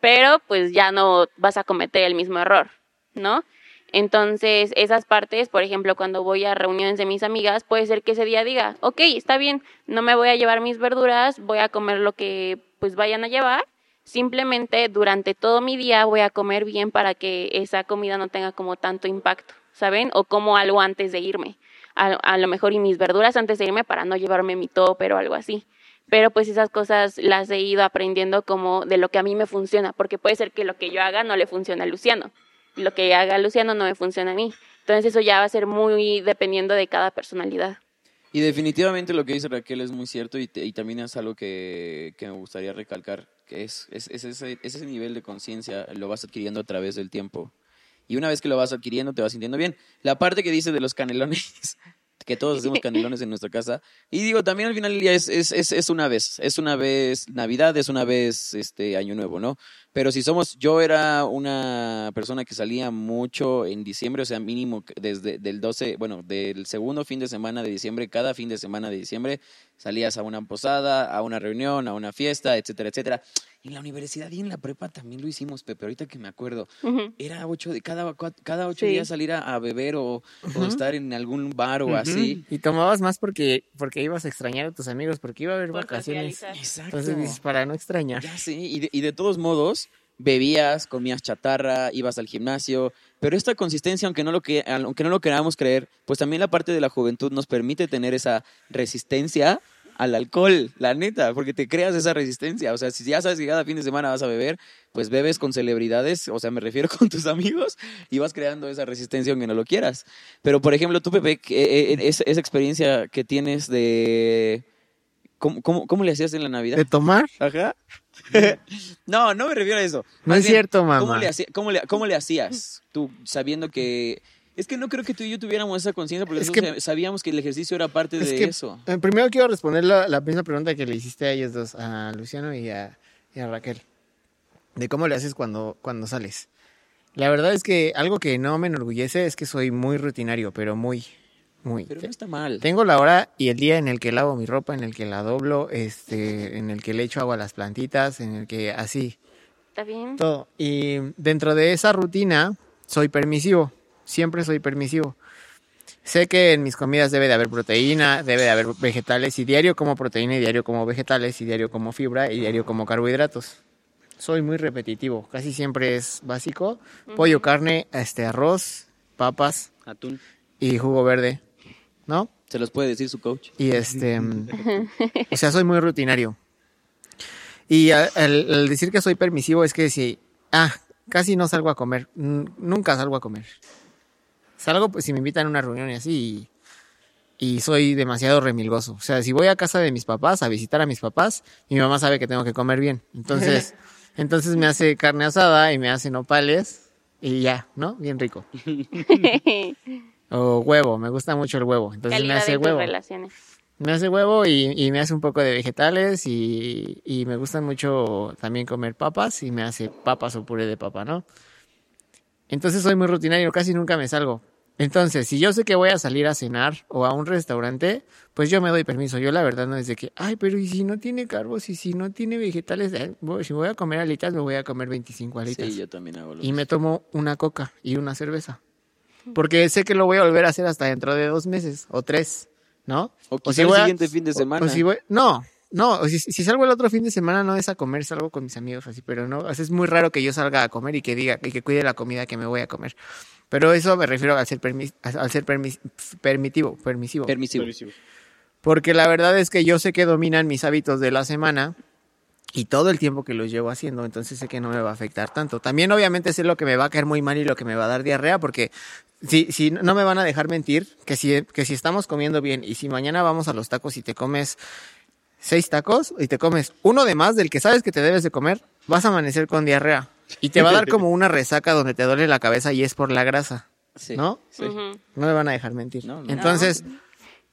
pero pues ya no vas a cometer el mismo error, ¿no? Entonces, esas partes, por ejemplo, cuando voy a reuniones de mis amigas, puede ser que ese día diga, ok, está bien, no me voy a llevar mis verduras, voy a comer lo que pues vayan a llevar, simplemente durante todo mi día voy a comer bien para que esa comida no tenga como tanto impacto, ¿saben? O como algo antes de irme, a, a lo mejor y mis verduras antes de irme para no llevarme mi topper o algo así pero pues esas cosas las he ido aprendiendo como de lo que a mí me funciona, porque puede ser que lo que yo haga no le funcione a Luciano, lo que haga Luciano no me funciona a mí. Entonces eso ya va a ser muy dependiendo de cada personalidad. Y definitivamente lo que dice Raquel es muy cierto y también es algo que, que me gustaría recalcar, que es, es, es ese, ese nivel de conciencia lo vas adquiriendo a través del tiempo. Y una vez que lo vas adquiriendo te vas sintiendo bien. La parte que dice de los canelones, que todos hacemos canelones en nuestra casa, y digo, también al final del día es, es, es, es una vez, es una vez Navidad, es una vez este Año Nuevo, ¿no? Pero si somos, yo era una persona que salía mucho en diciembre, o sea, mínimo desde del 12, bueno, del segundo fin de semana de diciembre, cada fin de semana de diciembre, salías a una posada, a una reunión, a una fiesta, etcétera, etcétera. En la universidad y en la prepa también lo hicimos, Pepe, ahorita que me acuerdo. Era ocho de cada, cada ocho Sí. días salir a, a beber o, o estar en algún bar o así. Y tomabas más porque, porque ibas a extrañar a tus amigos, porque iba a haber Por vacaciones. socializar. Exacto. Entonces dices, para no extrañar. Ya y de, y de todos modos, bebías, comías chatarra, ibas al gimnasio, pero esta consistencia, aunque no, lo que, aunque no lo queramos creer, pues también la parte de la juventud nos permite tener esa resistencia al alcohol, la neta, porque te creas esa resistencia. O sea, si ya sabes que cada fin de semana vas a beber, pues bebes con celebridades, o sea, me refiero con tus amigos, y vas creando esa resistencia aunque no lo quieras. Pero, por ejemplo, tú, Pepe, eh, eh, esa, esa experiencia que tienes de... ¿Cómo, cómo, cómo le hacías en la Navidad? ¿De tomar? Ajá. no, no me refiero a eso. No Más es cierto, mamá. ¿cómo le, hacía- cómo, le, cómo le hacías tú sabiendo que... Es que no creo que tú y yo tuviéramos esa conciencia porque Es nosotros que- sabíamos que el ejercicio era parte Es de que, eso. eh, primero quiero responder la, la misma pregunta que le hiciste a ellos dos, a Luciano y a, y a Raquel, de cómo le haces cuando, cuando sales. La verdad es que algo que no me enorgullece es que soy muy rutinario, pero muy, muy. Pero no está mal. Tengo la hora y el día en el que lavo mi ropa, en el que la doblo, este, en el que le echo agua a las plantitas, en el que así, ¿Está bien? todo. Y dentro de esa rutina soy permisivo, siempre soy permisivo. Sé que en mis comidas debe de haber proteína, debe de haber vegetales y diario como proteína y diario como vegetales y diario como fibra y diario como carbohidratos. Soy muy repetitivo, casi siempre es básico, pollo, carne, este arroz, papas Atún. y jugo verde, ¿no? Se los puede decir su coach. Y este, o sea, soy muy rutinario. Y al, al decir que soy permisivo es que si, ah, casi no salgo a comer, nunca salgo a comer. Salgo pues si me invitan a una reunión y así y, y soy demasiado remilgoso. O sea, si voy a casa de mis papás a visitar a mis papás, mi mamá sabe que tengo que comer bien. Entonces, entonces me hace carne asada y me hace nopales y ya, ¿no? Bien rico. O huevo, me gusta mucho el huevo. Entonces me hace de huevo. relaciones. Me hace huevo y, y me hace un poco de vegetales y, y me gustan mucho también comer papas y me hace papas o puré de papa, ¿no? Entonces soy muy rutinario, casi nunca me salgo. Entonces, si yo sé que voy a salir a cenar o a un restaurante, pues yo me doy permiso. Yo la verdad no es de que, ay, pero ¿y si no tiene carbos y si no tiene vegetales? Eh, voy- Si voy a comer alitas, me voy a comer 25 alitas Sí, yo también hago lo y me tomo una coca y una cerveza. Porque sé que lo voy a volver a hacer hasta dentro de dos meses o tres, ¿no? O quizá si el voy a- siguiente fin de o- semana. o si voy- no, no, o si, si salgo el otro fin de semana no es a comer, salgo con mis amigos así, pero no, o sea, es muy raro que yo salga a comer y que diga y que cuide la comida que me voy a comer. Pero eso me refiero al ser, permis- al ser permis- permitivo, permisivo. Permisivo. Porque la verdad es que yo sé que dominan mis hábitos de la semana y todo el tiempo que los llevo haciendo, entonces sé que no me va a afectar tanto. También obviamente sé lo que me va a caer muy mal y lo que me va a dar diarrea, porque si, si no me van a dejar mentir, que si, que si estamos comiendo bien y si mañana vamos a los tacos y te comes seis tacos y te comes uno de más del que sabes que te debes de comer, vas a amanecer con diarrea. Y te va a dar como una resaca donde te duele la cabeza y es por la grasa, Sí, ¿no? sí. No me van a dejar mentir. No, no. Entonces,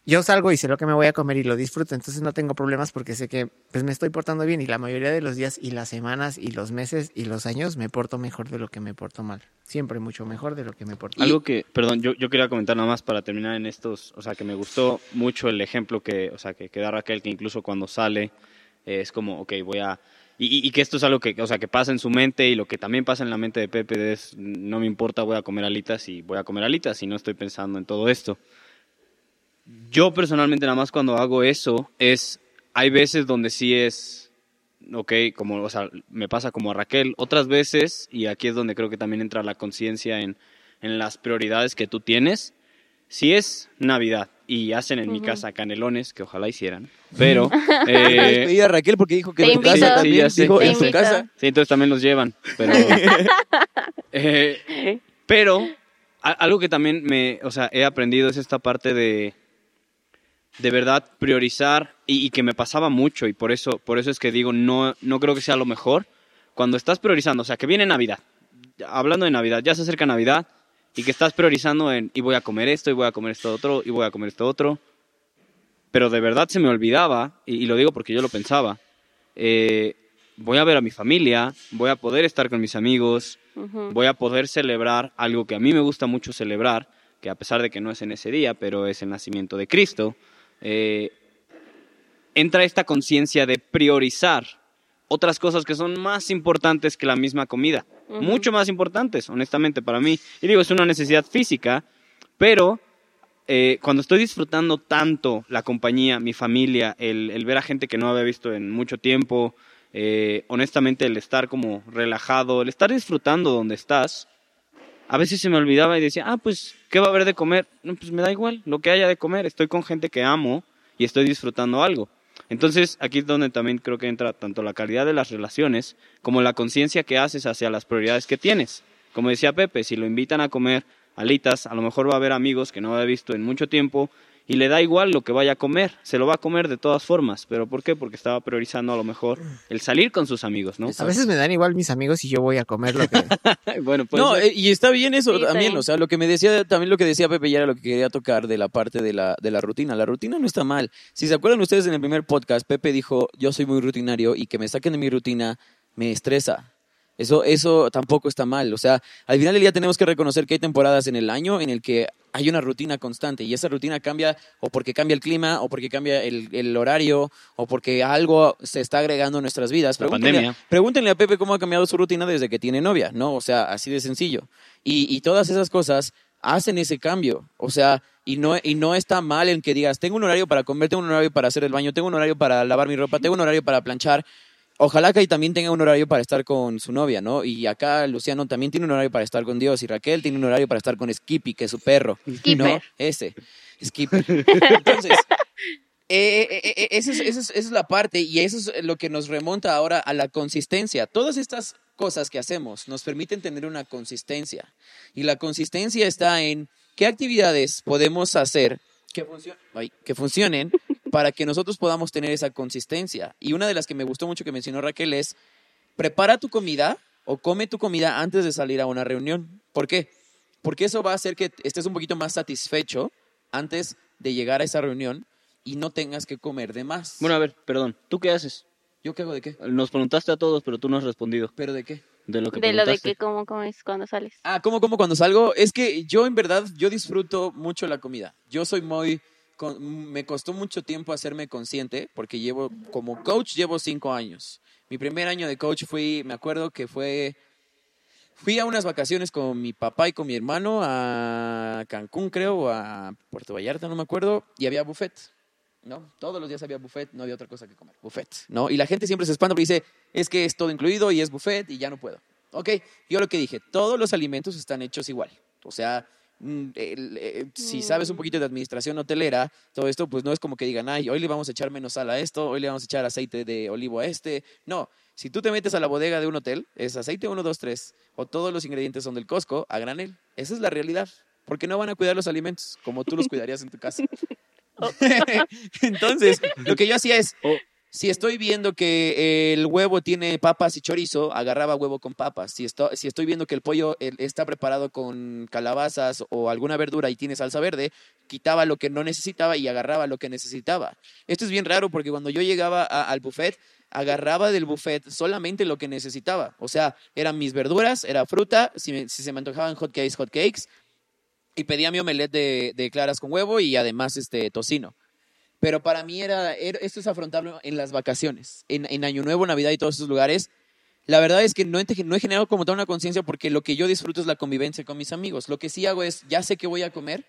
yo salgo y sé lo que me voy a comer y lo disfruto, entonces no tengo problemas porque sé que pues me estoy portando bien y la mayoría de los días y las semanas y los meses y los años me porto mejor de lo que me porto mal. Siempre mucho mejor de lo que me porto Algo que, perdón, yo, yo quería comentar nada más para terminar en estos, o sea, que me gustó mucho el ejemplo que, o sea, que, que da Raquel, que incluso cuando sale eh, es como, ok, voy a... Y, y- que esto es algo que, o sea, que pasa en su mente y lo que también pasa en la mente de Pepe es, no me importa, voy a comer alitas y voy a comer alitas y no estoy pensando en todo esto. Yo personalmente nada más cuando hago eso es, hay veces donde sí es, ok, como, o sea, me pasa como a Raquel, otras veces, y aquí es donde creo que también entra la conciencia en, en las prioridades que tú tienes, si es Navidad y hacen en mi casa canelones, que ojalá hicieran, pero... eh, Pedí a Raquel porque dijo que en su invito. casa Sí, también. ya sé. dijo, Te en su casa. Sí, entonces también los llevan, pero... eh, pero a- algo que también me, o sea, he aprendido es esta parte de de verdad priorizar y, y que me pasaba mucho y por eso, por eso es que digo, no, no creo que sea lo mejor. Cuando estás priorizando, o sea, que viene Navidad, hablando de Navidad, ya se acerca Navidad y que estás priorizando en y voy a comer esto, y voy a comer esto otro, y voy a comer esto otro. Pero de verdad se me olvidaba, y, y lo digo porque yo lo pensaba, eh, voy a ver a mi familia, voy a poder estar con mis amigos, voy a poder celebrar algo que a mí me gusta mucho celebrar, que a pesar de que no es en ese día, pero es el nacimiento de Cristo, eh, entra esta conciencia de priorizar otras cosas que son más importantes que la misma comida, mucho más importantes, honestamente, para mí. Y digo, es una necesidad física, pero eh, cuando estoy disfrutando tanto la compañía, mi familia, el, el ver a gente que no había visto en mucho tiempo, eh, honestamente el estar como relajado, el estar disfrutando donde estás, a veces se me olvidaba y decía, ah, pues, ¿qué va a haber de comer? No, pues me da igual, lo que haya de comer, estoy con gente que amo y estoy disfrutando algo. Entonces, aquí es donde también creo que entra tanto la calidad de las relaciones como la conciencia que haces hacia las prioridades que tienes. Como decía Pepe, si lo invitan a comer alitas, a lo mejor va a haber amigos que no había visto en mucho tiempo y le da igual lo que vaya a comer, se lo va a comer de todas formas. ¿Pero por qué? Porque estaba priorizando a lo mejor el salir con sus amigos, ¿no? A veces me dan igual mis amigos y yo voy a comer lo que... bueno, pues No, eh, y está bien eso Sí, también, o sea, lo que me decía, también lo que decía Pepe ya era lo que quería tocar de la parte de la, de la rutina. La rutina no está mal. Si se acuerdan ustedes en el primer podcast, Pepe dijo, yo soy muy rutinario y que me saquen de mi rutina me estresa. Eso, eso tampoco está mal. O sea, al final del día tenemos que reconocer que hay temporadas en el año en el que hay una rutina constante y esa rutina cambia o porque cambia el clima o porque cambia el, el horario o porque algo se está agregando en nuestras vidas. Pregúntenle, pregúntenle a Pepe cómo ha cambiado su rutina desde que tiene novia, ¿no? O sea, así de sencillo. Y, y todas esas cosas hacen ese cambio. O sea, y no, y no está mal en que digas, tengo un horario para comer, tengo un horario para hacer el baño, tengo un horario para lavar mi ropa, tengo un horario para planchar. Ojalá que ahí también tenga un horario para estar con su novia, ¿no? Y acá Luciano también tiene un horario para estar con Dios y Raquel tiene un horario para estar con Skippy, que es su perro. Skipper. ¿no? Ese, Skipper. Entonces, eh, eh, eh, esa, es, esa es- esa es la parte y eso es lo que nos remonta ahora a la consistencia. Todas estas cosas que hacemos nos permiten tener una consistencia y la consistencia está en qué actividades podemos hacer que, funcio- ay, que funcionen para que nosotros podamos tener esa consistencia. Y una de las que me gustó mucho que mencionó Raquel es prepara tu comida o come tu comida antes de salir a una reunión. ¿Por qué? Porque eso va a hacer que estés un poquito más satisfecho antes de llegar a esa reunión y no tengas que comer de más. Bueno, a ver, perdón, ¿tú qué haces? ¿yo qué hago de qué? Nos preguntaste a todos, pero tú no has respondido ¿Pero de qué? de lo que De lo de que cómo comes cuando sales. Ah, ¿cómo, cómo cuando salgo? Es que yo en verdad, yo disfruto mucho la comida. Yo soy muy... me costó mucho tiempo hacerme consciente porque llevo, como coach, llevo cinco años. Mi primer año de coach fui, me acuerdo que fue... Fui a unas vacaciones con mi papá y con mi hermano a Cancún, creo, o a Puerto Vallarta, no me acuerdo, y había buffet. ¿no? Todos los días había buffet, no había otra cosa que comer. Buffet, ¿no? Y la gente siempre se espanta porque dice, es que es todo incluido y es buffet y ya no puedo. Ok, yo lo que dije, todos los alimentos están hechos igual. O sea, si sabes un poquito de administración hotelera, todo esto, pues no es como que digan, ay, hoy le vamos a echar menos sal a esto, hoy le vamos a echar aceite de olivo a este. No, si tú te metes a la bodega de un hotel, es aceite 1, 2, 3, o todos los ingredientes son del Costco a granel. Esa es la realidad. Porque no van a cuidar los alimentos como tú los cuidarías en tu casa. Entonces, lo que yo hacía es, Oh. Si estoy viendo que el huevo tiene papas y chorizo, agarraba huevo con papas. Si, esto- si estoy viendo que el pollo eh, está preparado con calabazas o alguna verdura y tiene salsa verde, quitaba lo que no necesitaba y agarraba lo que necesitaba. Esto es bien raro porque cuando yo llegaba a- al buffet, agarraba del buffet solamente lo que necesitaba. O sea, eran mis verduras, era fruta, si, me- si se me antojaban hot cakes, hot cakes, y pedía mi omelette de, de claras con huevo y además este tocino. Pero para mí era, era- esto es afrontarlo en las vacaciones, en, en Año Nuevo, Navidad y todos esos lugares. La verdad es que no he, no he generado como tal una conciencia porque lo que yo disfruto es la convivencia con mis amigos. Lo que sí hago es, ya sé que voy a comer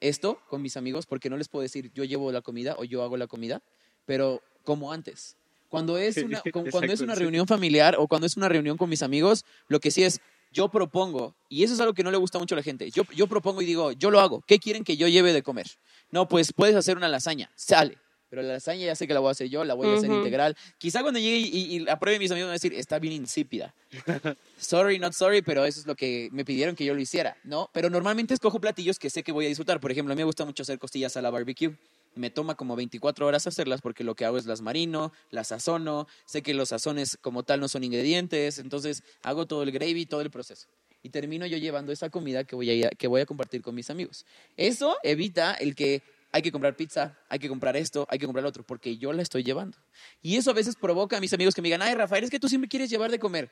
esto con mis amigos porque no les puedo decir yo llevo la comida o yo hago la comida, pero como antes. Cuando es una, cuando es una reunión familiar o cuando es una reunión con mis amigos, lo que sí es, yo propongo, y eso es algo que no le gusta mucho a la gente, yo, yo propongo y digo, yo lo hago, ¿qué quieren que yo lleve de comer? No, pues puedes hacer una lasaña, sale. Pero la lasaña ya sé que la voy a hacer yo, la voy a hacer Ujú. integral. Quizá cuando llegue y, y, y la pruebe mis amigos van a decir, está bien insípida. sorry, not sorry, pero eso es lo que me pidieron que yo lo hiciera, ¿no? Pero normalmente escojo platillos que sé que voy a disfrutar. Por ejemplo, a mí me gusta mucho hacer costillas a la barbecue. Me toma como 24 horas hacerlas porque lo que hago es las marino, las sazono, sé que los sazones como tal no son ingredientes, entonces hago todo el gravy, todo el proceso. Y termino yo llevando esa comida que voy a, que voy a compartir con mis amigos. Eso evita el que hay que comprar pizza, hay que comprar esto, hay que comprar lo otro, porque yo la estoy llevando. Y eso a veces provoca a mis amigos que me digan, ay, Rafael, es que tú siempre quieres llevar de comer.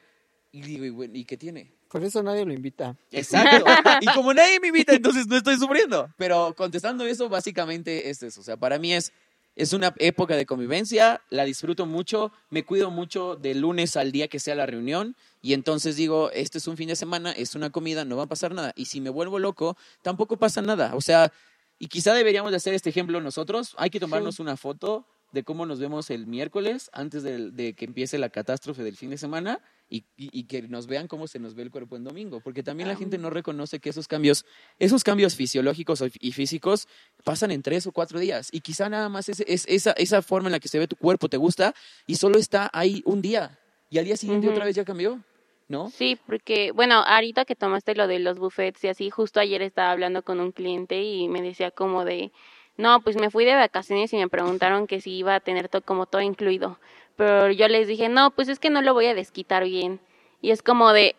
Y digo, "¿Y bueno, ¿y qué tiene? Por eso nadie lo invita. Exacto. Y como nadie me invita, entonces no estoy sufriendo. Pero contestando eso, básicamente es eso. O sea, para mí es, es una época de convivencia, la disfruto mucho, me cuido mucho de lunes al día que sea la reunión. Y entonces digo, este es un fin de semana, es una comida, no va a pasar nada. Y si me vuelvo loco, tampoco pasa nada. O sea, y quizá deberíamos de hacer este ejemplo nosotros. Hay que tomarnos una foto de cómo nos vemos el miércoles antes de, de que empiece la catástrofe del fin de semana y, y- y que nos vean cómo se nos ve el cuerpo en domingo, porque también la gente no reconoce que esos cambios, esos cambios fisiológicos y físicos pasan en tres o cuatro días y quizá nada más es, es- esa, esa forma en la que se ve tu cuerpo te gusta y solo está ahí un día y al día siguiente otra vez ya cambió, ¿no? Sí, porque, bueno, ahorita que tomaste lo de los buffets y así, justo ayer estaba hablando con un cliente y me decía como de, no, pues me fui de vacaciones y me preguntaron que si iba a tener todo, como todo incluido. Pero yo les dije, no, pues es que no lo voy a desquitar bien. Y es como de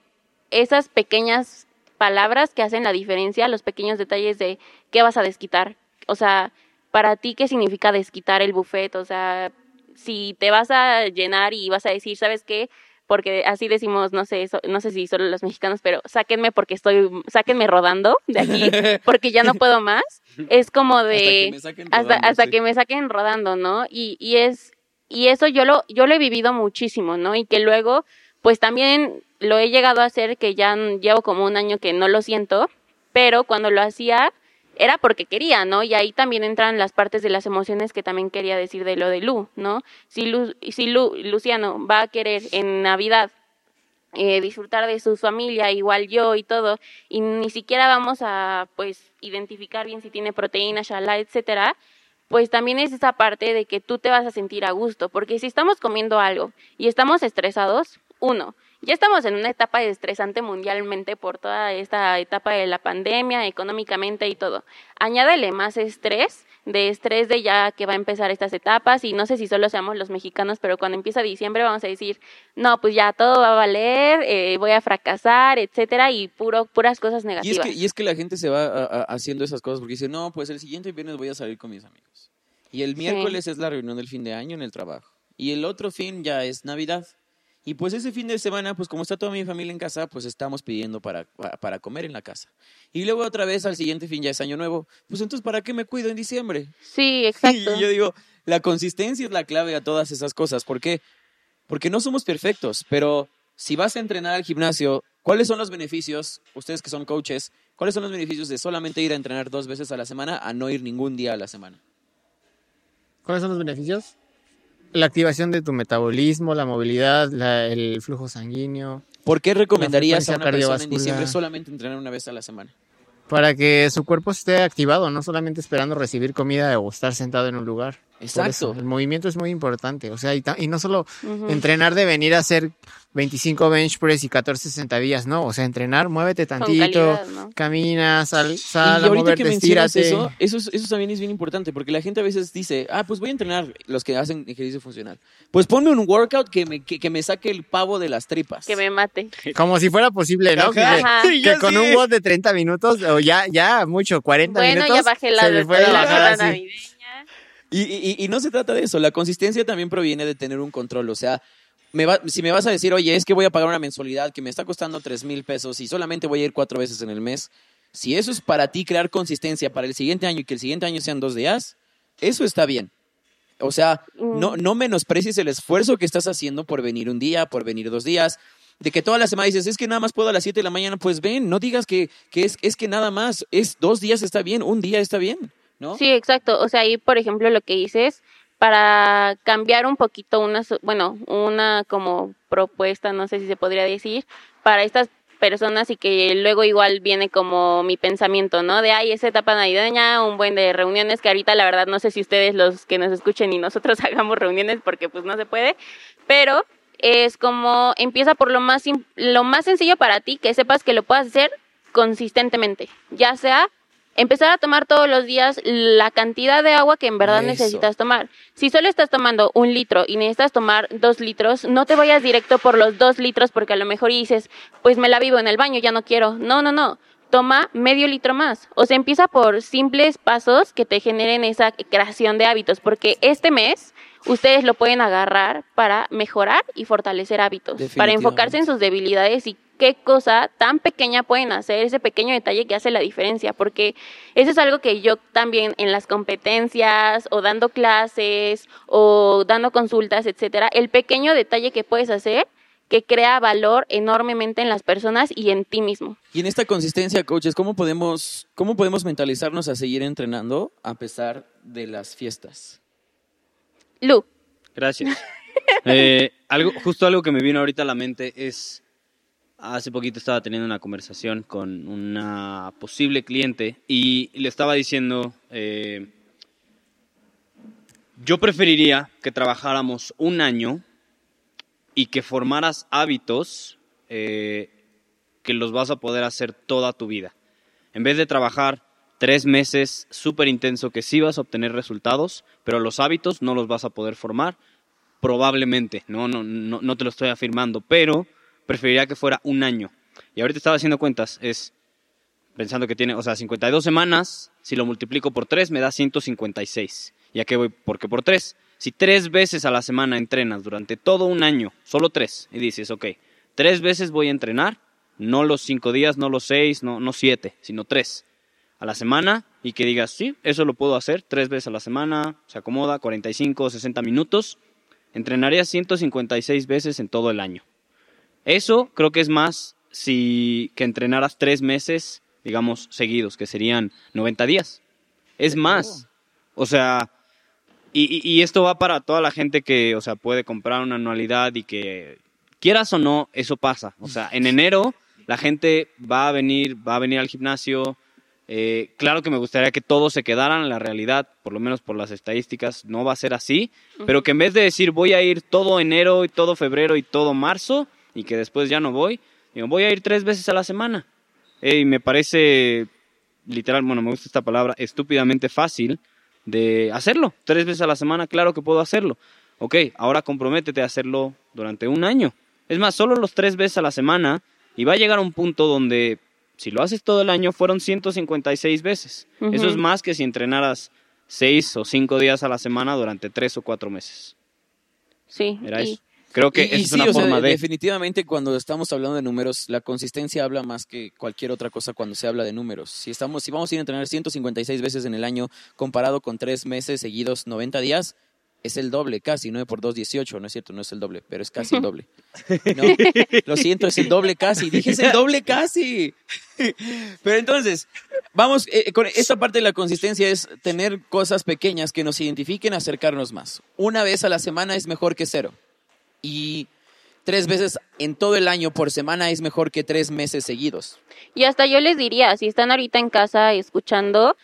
esas pequeñas palabras que hacen la diferencia, los pequeños detalles de qué vas a desquitar. O sea, para ti, ¿qué significa desquitar el buffet? O sea, si te vas a llenar y vas a decir, ¿sabes qué? Porque así decimos, no sé, so- no sé si solo los mexicanos, pero sáquenme porque estoy, sáquenme rodando de aquí, porque ya no puedo más. Es como Hasta que de me saquen hasta, rodando, hasta sí. que me saquen rodando, ¿no? Y, y es, y eso yo lo, yo lo he vivido muchísimo, ¿no? Y que luego, pues también lo he llegado a hacer, que ya llevo como un año que no lo siento, pero cuando lo hacía era porque quería, ¿no? Y ahí también entran las partes de las emociones que también quería decir de lo de Lu, ¿no? Si, Lu, si Lu, Luciano va a querer en Navidad eh, disfrutar de su familia, igual yo y todo, y ni siquiera vamos a, pues, identificar bien si tiene proteína, shalá, etcétera, pues también es esa parte de que tú te vas a sentir a gusto, porque si estamos comiendo algo y estamos estresados, uno, ya estamos en una etapa estresante mundialmente por toda esta etapa de la pandemia, económicamente y todo. Añádele más estrés, de estrés de ya que va a empezar estas etapas y no sé si solo seamos los mexicanos, pero cuando empieza diciembre vamos a decir, no, pues ya todo va a valer, eh, voy a fracasar, etcétera, y puro, puras cosas Y es, negativas. que, y es que la gente se va a- a- haciendo esas cosas porque dice, no, pues el siguiente viernes voy a salir con mis amigos. Y el miércoles es la reunión del fin de año en el trabajo. Y el otro fin ya es Navidad. Y pues ese fin de semana, pues como está toda mi familia en casa, pues estamos pidiendo para, pa- para comer en la casa. Y luego otra vez al siguiente fin ya es año nuevo. Pues entonces, ¿para qué me cuido en diciembre? Sí, exacto. Y yo digo, la consistencia es la clave a todas esas cosas. ¿Por qué? Porque no somos perfectos, pero si vas a entrenar al gimnasio, ¿cuáles son los beneficios, ustedes que son coaches, cuáles son los beneficios de solamente ir a entrenar dos veces a la semana a no ir ningún día a la semana? ¿Cuáles son los beneficios? La activación de tu metabolismo, la movilidad, la- el flujo sanguíneo, ¿Por qué recomendarías a una persona en diciembre solamente entrenar una vez a la semana? para que su cuerpo esté activado, no solamente esperando recibir comida o estar sentado en un lugar. Exacto. el movimiento es muy importante, o sea, y, y no solo entrenar de venir a hacer 25 bench press y 14 sentadillas, no, o sea, entrenar, muévete tantito, calidad, ¿no? camina, sal, y sal, a ahorita moverte, que mencionas estírate. eso, eso, es- eso también es bien importante, porque la gente a veces dice, ah, pues voy a entrenar los que hacen ejercicio funcional. Pues ponme un workout que me, que, que me saque el pavo de las tripas. Que me mate. Como si fuera posible, ¿no? Que, Ajá. que Ya con un WOD de 30 minutos, o ya, ya mucho, 40 Bueno, minutos, ya bajé la, se le puede la bajar hora así. Y, y- y no se trata de eso, la consistencia también proviene de tener un control, o sea, me va- si me vas a decir, oye, es que voy a pagar una mensualidad que me está costando tres mil pesos y solamente voy a ir cuatro veces en el mes, si eso es para ti crear consistencia para el siguiente año y que el siguiente año sean dos días, eso está bien. O sea, no, no menosprecies el esfuerzo que estás haciendo por venir un día, por venir dos días. De que toda la semana dices, es que nada más puedo a las 7 de la mañana, pues ven, no digas que, que es, es que nada más, es dos días está bien, un día está bien, ¿no? Sí, exacto. O sea, ahí, por ejemplo, lo que dices, para cambiar un poquito una, bueno, una como propuesta, no sé si se podría decir, para estas personas y que luego igual viene como mi pensamiento, ¿no? De, ay, esa etapa navideña, un buen de reuniones que ahorita la verdad no sé si ustedes los que nos escuchen y nosotros hagamos reuniones porque pues no se puede, pero es como empieza por lo más lo más sencillo para ti, que sepas que lo puedas hacer consistentemente, ya sea empezar a tomar todos los días la cantidad de agua que en verdad Eso. necesitas tomar. Si solo estás tomando un litro y necesitas tomar dos litros, no te vayas directo por los dos litros porque a lo mejor dices, pues me la vivo en el baño, ya no quiero. No, no, no. Toma medio litro más. O sea, empieza por simples pasos que te generen esa creación de hábitos, porque este mes ustedes lo pueden agarrar para mejorar y fortalecer hábitos, para enfocarse en sus debilidades y qué cosa tan pequeña pueden hacer, ese pequeño detalle que hace la diferencia, porque eso es algo que yo también en las competencias o dando clases o dando consultas, etcétera, el pequeño detalle que puedes hacer que crea valor enormemente en las personas y en ti mismo. Y en esta consistencia, coaches, ¿cómo podemos, cómo podemos mentalizarnos a seguir entrenando a pesar de las fiestas? Lu, Gracias. Eh, algo, justo algo que me vino ahorita a la mente es, hace poquito estaba teniendo una conversación con una posible cliente y le estaba diciendo, eh, yo preferiría que trabajáramos un año y que formaras hábitos eh, que los vas a poder hacer toda tu vida. En vez de trabajar tres meses súper intenso que sí vas a obtener resultados, pero los hábitos no los vas a poder formar, probablemente, no, no, no, no te lo estoy afirmando, pero preferiría que fuera un año. Y ahorita estaba haciendo cuentas, es pensando que tiene, o sea, 52 semanas, si lo multiplico por 3 me da 156. ¿Y a qué voy? Porque por 3, si tres veces a la semana entrenas durante todo un año, solo tres, y dices, ok, tres veces voy a entrenar, no los cinco días, no los seis, no, no siete, sino tres a la semana, y que digas, sí, eso lo puedo hacer tres veces a la semana, se acomoda, 45, 60 minutos, entrenaría 156 veces en todo el año. Eso creo que es más si que entrenaras tres meses, digamos, seguidos, que serían 90 días. Es más. O sea, y, esto va para toda la gente que, o sea, puede comprar una anualidad y que quieras o no, eso pasa. O sea, en enero la gente va a venir, va a venir al gimnasio. Eh, claro que me gustaría que todos se quedaran en la realidad, por lo menos por las estadísticas, no va a ser así, pero que en vez de decir voy a ir todo enero y todo febrero y todo marzo y que después ya no voy, digo, voy a ir tres veces a la semana. Y me parece literal, bueno, me gusta esta palabra, estúpidamente fácil de hacerlo. Tres veces a la semana, claro que puedo hacerlo. Ok, ahora comprométete a hacerlo durante un año. Es más, solo los tres veces a la semana y va a llegar a un punto donde si lo haces todo el año fueron 156 veces. Ujú. Eso es más que si entrenaras seis o cinco días a la semana durante tres o cuatro meses. sí. Era y- eso. Creo que Y- esa y es sí, una sea, forma de... Definitivamente cuando estamos hablando de números, la consistencia habla más que cualquier otra cosa cuando se habla de números. Si, estamos, si vamos a ir a entrenar 156 veces en el año comparado con tres meses seguidos, 90 días, es el doble casi, 9 por 2, 18, no es cierto, no es el doble, pero es casi el doble. No, lo siento, es el doble casi, dije es el doble casi. Pero entonces, vamos, eh, con esta parte de la consistencia es tener cosas pequeñas que nos identifiquen, acercarnos más. Una vez a la semana es mejor que cero. Y tres veces en todo el año por semana es mejor que tres meses seguidos. Y hasta yo les diría, si están ahorita en casa escuchando,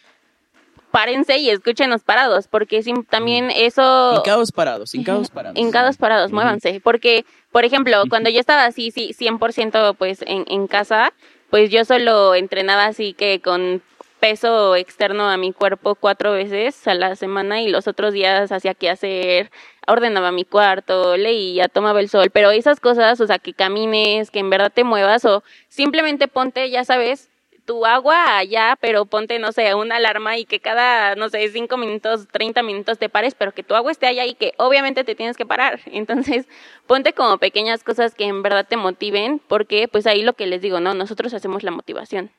párense y escúchenos parados, porque si, también eso... Hincados parados, hincados parados. Hincados parados, muévanse. Porque, por ejemplo, cuando yo estaba así, sí, 100% pues en, en casa, pues yo solo entrenaba así que con peso externo a mi cuerpo cuatro veces a la semana y los otros días hacía que hacer, ordenaba mi cuarto, leía, tomaba el sol, pero esas cosas, o sea, que camines, que en verdad te muevas o simplemente ponte, ya sabes, tu agua allá, pero ponte, no sé, una alarma y que cada, no sé, cinco minutos, 30 minutos te pares, pero que tu agua esté allá y que obviamente te tienes que parar. Entonces, ponte como pequeñas cosas que en verdad te motiven, porque pues ahí lo que les digo, ¿no? Nosotros hacemos la motivación.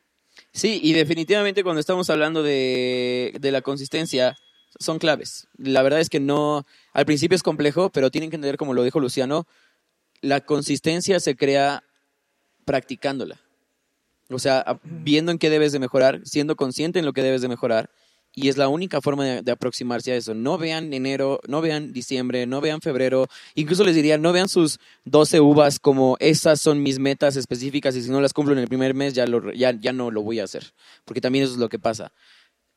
Sí, y definitivamente cuando estamos hablando de, de la consistencia, son claves. La verdad es que no, al principio es complejo, pero tienen que entender, como lo dijo Luciano, la consistencia se crea practicándola. O sea, viendo en qué debes de mejorar, siendo consciente en lo que debes de mejorar. Y es la única forma de, aproximarse a eso. No vean enero, no vean diciembre, no vean febrero. Incluso les diría, no vean sus 12 uvas como esas son mis metas específicas y si no las cumplo en el primer mes ya, lo, ya, ya no lo voy a hacer. Porque también eso es lo que pasa.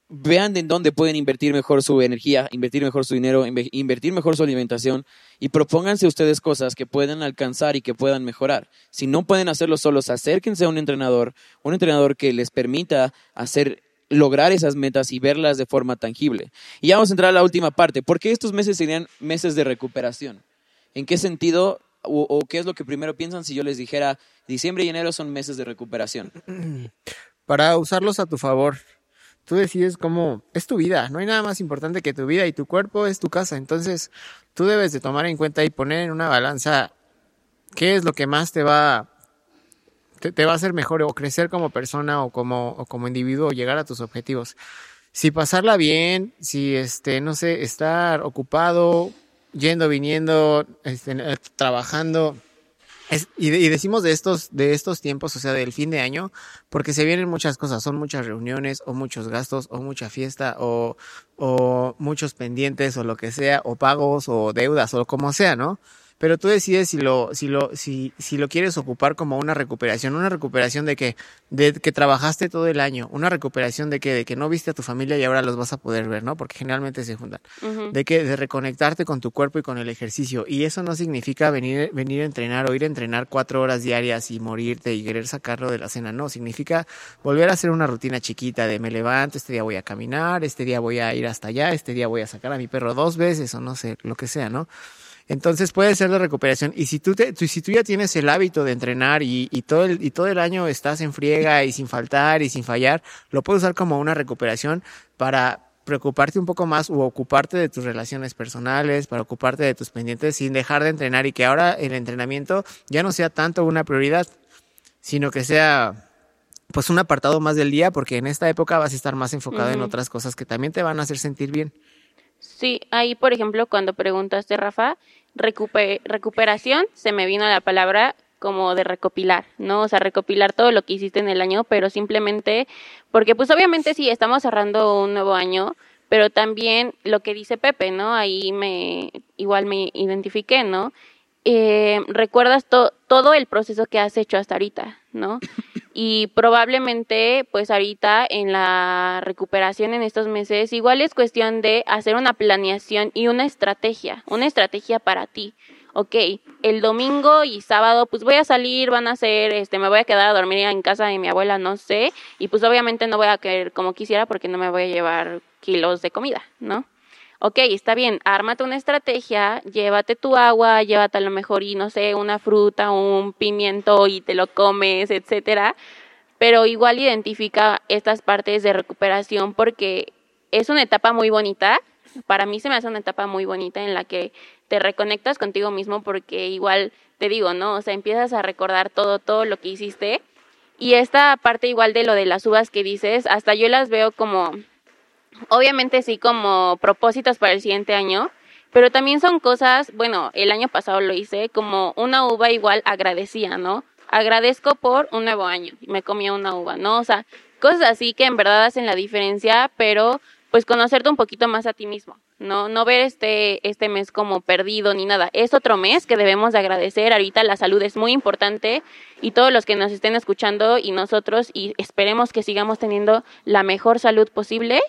Vean en dónde pueden invertir mejor su energía, invertir mejor su dinero, inve- invertir mejor su alimentación y propónganse ustedes cosas que puedan alcanzar y que puedan mejorar. Si no pueden hacerlo solos, acérquense a un entrenador, un entrenador que les permita hacer lograr esas metas y verlas de forma tangible. Y ya vamos a entrar a la última parte. ¿Por qué estos meses serían meses de recuperación? ¿En qué sentido o, o qué es lo que primero piensan si yo les dijera diciembre y enero son meses de recuperación? Para usarlos a tu favor. Tú decides cómo es tu vida. No hay nada más importante que tu vida y tu cuerpo es tu casa. Entonces, tú debes de tomar en cuenta y poner en una balanza qué es lo que más te va te, te va a hacer mejor o crecer como persona o como, o como individuo o llegar a tus objetivos. Si pasarla bien, si este, no sé, estar ocupado, yendo, viniendo, este, eh, trabajando. Es- y, y decimos de estos, de estos tiempos, o sea, del fin de año, porque se vienen muchas cosas, son muchas reuniones, o muchos gastos, o mucha fiesta, o, o muchos pendientes, o lo que sea, o pagos, o deudas, o como sea, ¿no? Pero tú decides si lo, si lo, si, si lo quieres ocupar como una recuperación, una recuperación de que, de que trabajaste todo el año, una recuperación de que, de que no viste a tu familia y ahora los vas a poder ver, ¿no? Porque generalmente se juntan. De que de reconectarte con tu cuerpo y con el ejercicio. Y eso no significa venir venir a entrenar o ir a entrenar cuatro horas diarias y morirte y querer sacarlo de la cena. No significa volver a hacer una rutina chiquita de me levanto este día voy a caminar este día voy a ir hasta allá este día voy a sacar a mi perro dos veces o no sé lo que sea no entonces puede ser de recuperación y si tú, te, tú- si tú ya tienes el hábito de entrenar y, y todo el, y todo el año estás en friega y sin faltar y sin fallar, lo puedes usar como una recuperación para preocuparte un poco más o ocuparte de tus relaciones personales, para ocuparte de tus pendientes sin dejar de entrenar y que ahora el entrenamiento ya no sea tanto una prioridad, sino que sea pues un apartado más del día porque en esta época vas a estar más enfocado en otras cosas que también te van a hacer sentir bien. Sí, ahí por ejemplo cuando preguntaste Rafa, recupe- recuperación, se me vino la palabra como de recopilar, ¿no? O sea, recopilar todo lo que hiciste en el año, pero simplemente, porque pues obviamente sí, estamos cerrando un nuevo año, pero también lo que dice Pepe, ¿no? Ahí me, igual me identifiqué, ¿no? Eh, recuerdas to- todo el proceso que has hecho hasta ahorita, ¿no? Y probablemente, pues ahorita en la recuperación en estos meses, igual es cuestión de hacer una planeación y una estrategia, una estrategia para ti. Ok, el domingo y sábado, pues voy a salir, van a hacer, este, me voy a quedar a dormir en casa de mi abuela, no sé, y pues obviamente no voy a querer como quisiera porque no me voy a llevar kilos de comida, ¿no? Ok, está bien, ármate una estrategia, llévate tu agua, llévate a lo mejor y no sé, una fruta, un pimiento y te lo comes, etcétera. Pero igual identifica estas partes de recuperación porque es una etapa muy bonita. Para mí se me hace una etapa muy bonita en la que te reconectas contigo mismo porque igual te digo, ¿no? O sea, empiezas a recordar todo, todo lo que hiciste. Y esta parte igual de lo de las uvas que dices, hasta yo las veo como obviamente sí como propósitos para el siguiente año, pero también son cosas, bueno, el año pasado lo hice, como una uva igual agradecía, ¿no? Agradezco por un nuevo año, me comía una uva, ¿no? O sea, cosas así que en verdad hacen la diferencia, pero pues conocerte un poquito más a ti mismo, ¿no? No ver este, este mes como perdido ni nada. Es otro mes que debemos de agradecer. Ahorita la salud es muy importante y todos los que nos estén escuchando y nosotros y esperemos que sigamos teniendo la mejor salud posible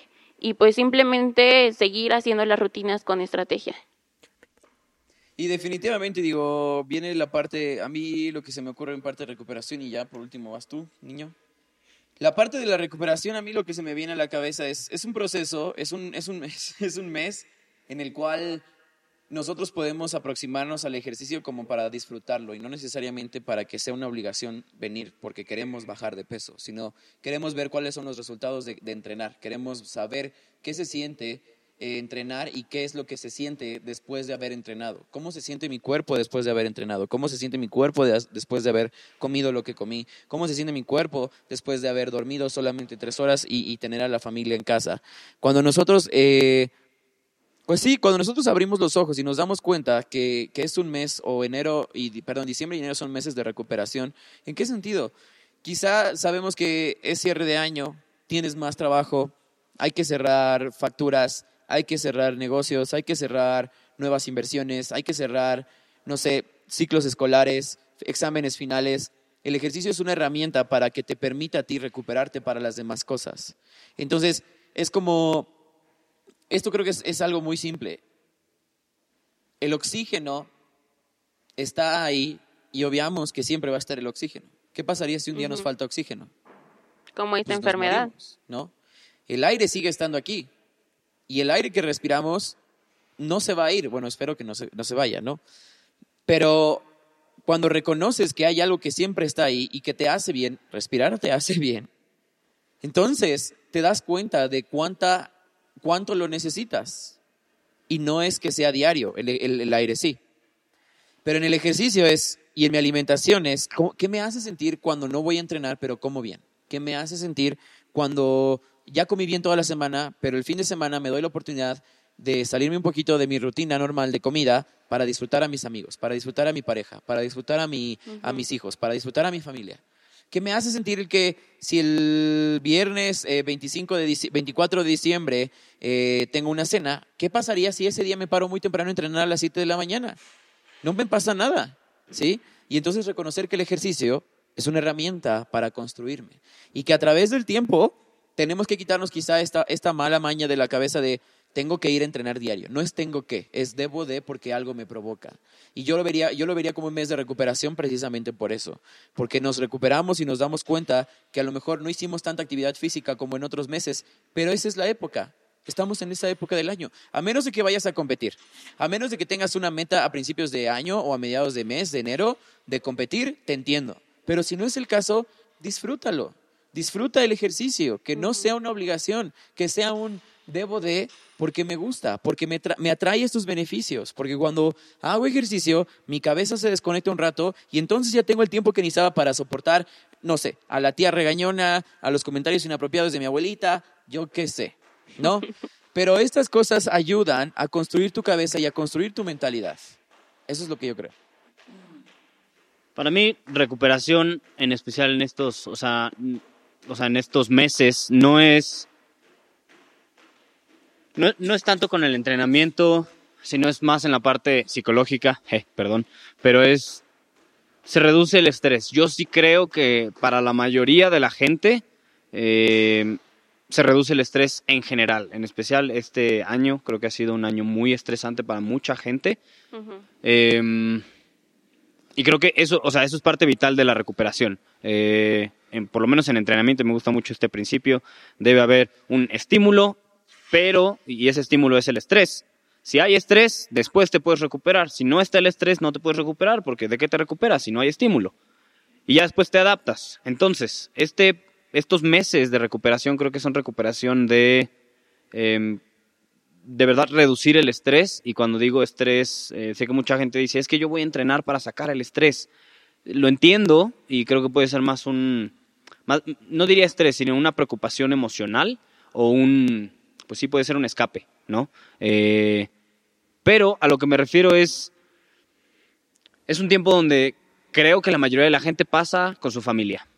y pues simplemente seguir haciendo las rutinas con estrategia. Y definitivamente, digo, viene la parte, a mí lo que se me ocurre en parte de recuperación y ya por último vas tú, niño. La parte de la recuperación, a mí lo que se me viene a la cabeza es, es un proceso, es un, es, un es un mes en el cual nosotros podemos aproximarnos al ejercicio como para disfrutarlo y no necesariamente para que sea una obligación venir porque queremos bajar de peso, sino queremos ver cuáles son los resultados de, entrenar, queremos saber qué se siente eh, entrenar y qué es lo que se siente después de haber entrenado. ¿Cómo se siente mi cuerpo después de haber entrenado? ¿Cómo se siente mi cuerpo de- después de haber comido lo que comí? ¿Cómo se siente mi cuerpo después de haber dormido solamente tres horas y, y tener a la familia en casa? Cuando nosotros, eh, pues sí, cuando nosotros abrimos los ojos y nos damos cuenta que, que es un mes o enero y perdón, diciembre y enero son meses de recuperación, ¿en qué sentido? Quizá sabemos que es cierre de año, tienes más trabajo, hay que cerrar facturas, hay que cerrar negocios, hay que cerrar nuevas inversiones, hay que cerrar, no sé, ciclos escolares, exámenes finales. El ejercicio es una herramienta para que te permita a ti recuperarte para las demás cosas. Entonces, es como, esto creo que es, es algo muy simple. El oxígeno está ahí y obviamos que siempre va a estar el oxígeno. ¿Qué pasaría si un día nos Ujú. falta oxígeno? Como esta pues nos enfermedad. morimos, ¿no? el aire sigue estando aquí. Y el aire que respiramos no se va a ir. Bueno, espero que no se, no se vaya, ¿no? Pero cuando reconoces que hay algo que siempre está ahí y que te hace bien, respirar te hace bien, entonces te das cuenta de cuánta, cuánto lo necesitas. Y no es que sea diario, el, el- el aire sí. Pero en el ejercicio es, y en mi alimentación es, ¿cómo- ¿qué me hace sentir cuando no voy a entrenar, pero como bien? ¿Qué me hace sentir cuando ya comí bien toda la semana, pero el fin de semana me doy la oportunidad de salirme un poquito de mi rutina normal de comida para disfrutar a mis amigos, para disfrutar a mi pareja, para disfrutar a, mi, a mis hijos, para disfrutar a mi familia? ¿Qué me hace sentir que si el viernes eh, 25 de dici- 24 de diciembre eh, tengo una cena, ¿qué pasaría si ese día me paro muy temprano a entrenar a las 7 de la mañana? no me pasa nada, ¿sí? Y entonces reconocer que el ejercicio es una herramienta para construirme y que a través del tiempo tenemos que quitarnos quizá esta, esta mala maña de la cabeza de tengo que ir a entrenar diario. No es tengo que, es debo de porque algo me provoca. Y yo lo vería, yo lo vería como un mes de recuperación precisamente por eso, porque nos recuperamos y nos damos cuenta que a lo mejor no hicimos tanta actividad física como en otros meses, pero esa es la época. Estamos en esa época del año. A menos de que vayas a competir, a menos de que tengas una meta a principios de año o a mediados de mes, de enero, de competir, te entiendo. Pero si no es el caso, disfrútalo. Disfruta el ejercicio, que no sea una obligación, que sea un debo de porque me gusta, porque me, me atrae estos beneficios, porque cuando hago ejercicio, mi cabeza se desconecta un rato y entonces ya tengo el tiempo que necesitaba para soportar, no sé, a la tía regañona, a los comentarios inapropiados de mi abuelita, yo qué sé, ¿no? Pero estas cosas ayudan a construir tu cabeza y a construir tu mentalidad. Eso es lo que yo creo. Para mí, recuperación, en especial en estos, o sea, o sea, en estos meses, no es, no, no es tanto con el entrenamiento, sino es más en la parte psicológica, eh, perdón, pero es, se reduce el estrés. Yo sí creo que para la mayoría de la gente eh, se reduce el estrés en general, en especial este año, creo que ha sido un año muy estresante para mucha gente. Eh, y creo que eso, o sea, eso es parte vital de la recuperación. Eh, en- por lo menos en entrenamiento me gusta mucho este principio. Debe haber un estímulo, pero, y ese estímulo es el estrés. Si hay estrés, después te puedes recuperar. Si no está el estrés, no te puedes recuperar, porque ¿de qué te recuperas si no hay estímulo? Y ya después te adaptas. Entonces, este, estos meses de recuperación creo que son recuperación de em, de verdad reducir el estrés y cuando digo estrés, eh, sé que mucha gente dice, es que yo voy a entrenar para sacar el estrés. Lo entiendo y creo que puede ser más un, no diría estrés, sino una preocupación emocional o un, pues sí puede ser un escape, ¿no? Eh, pero a lo que me refiero es, es un tiempo donde creo que la mayoría de la gente pasa con su familia.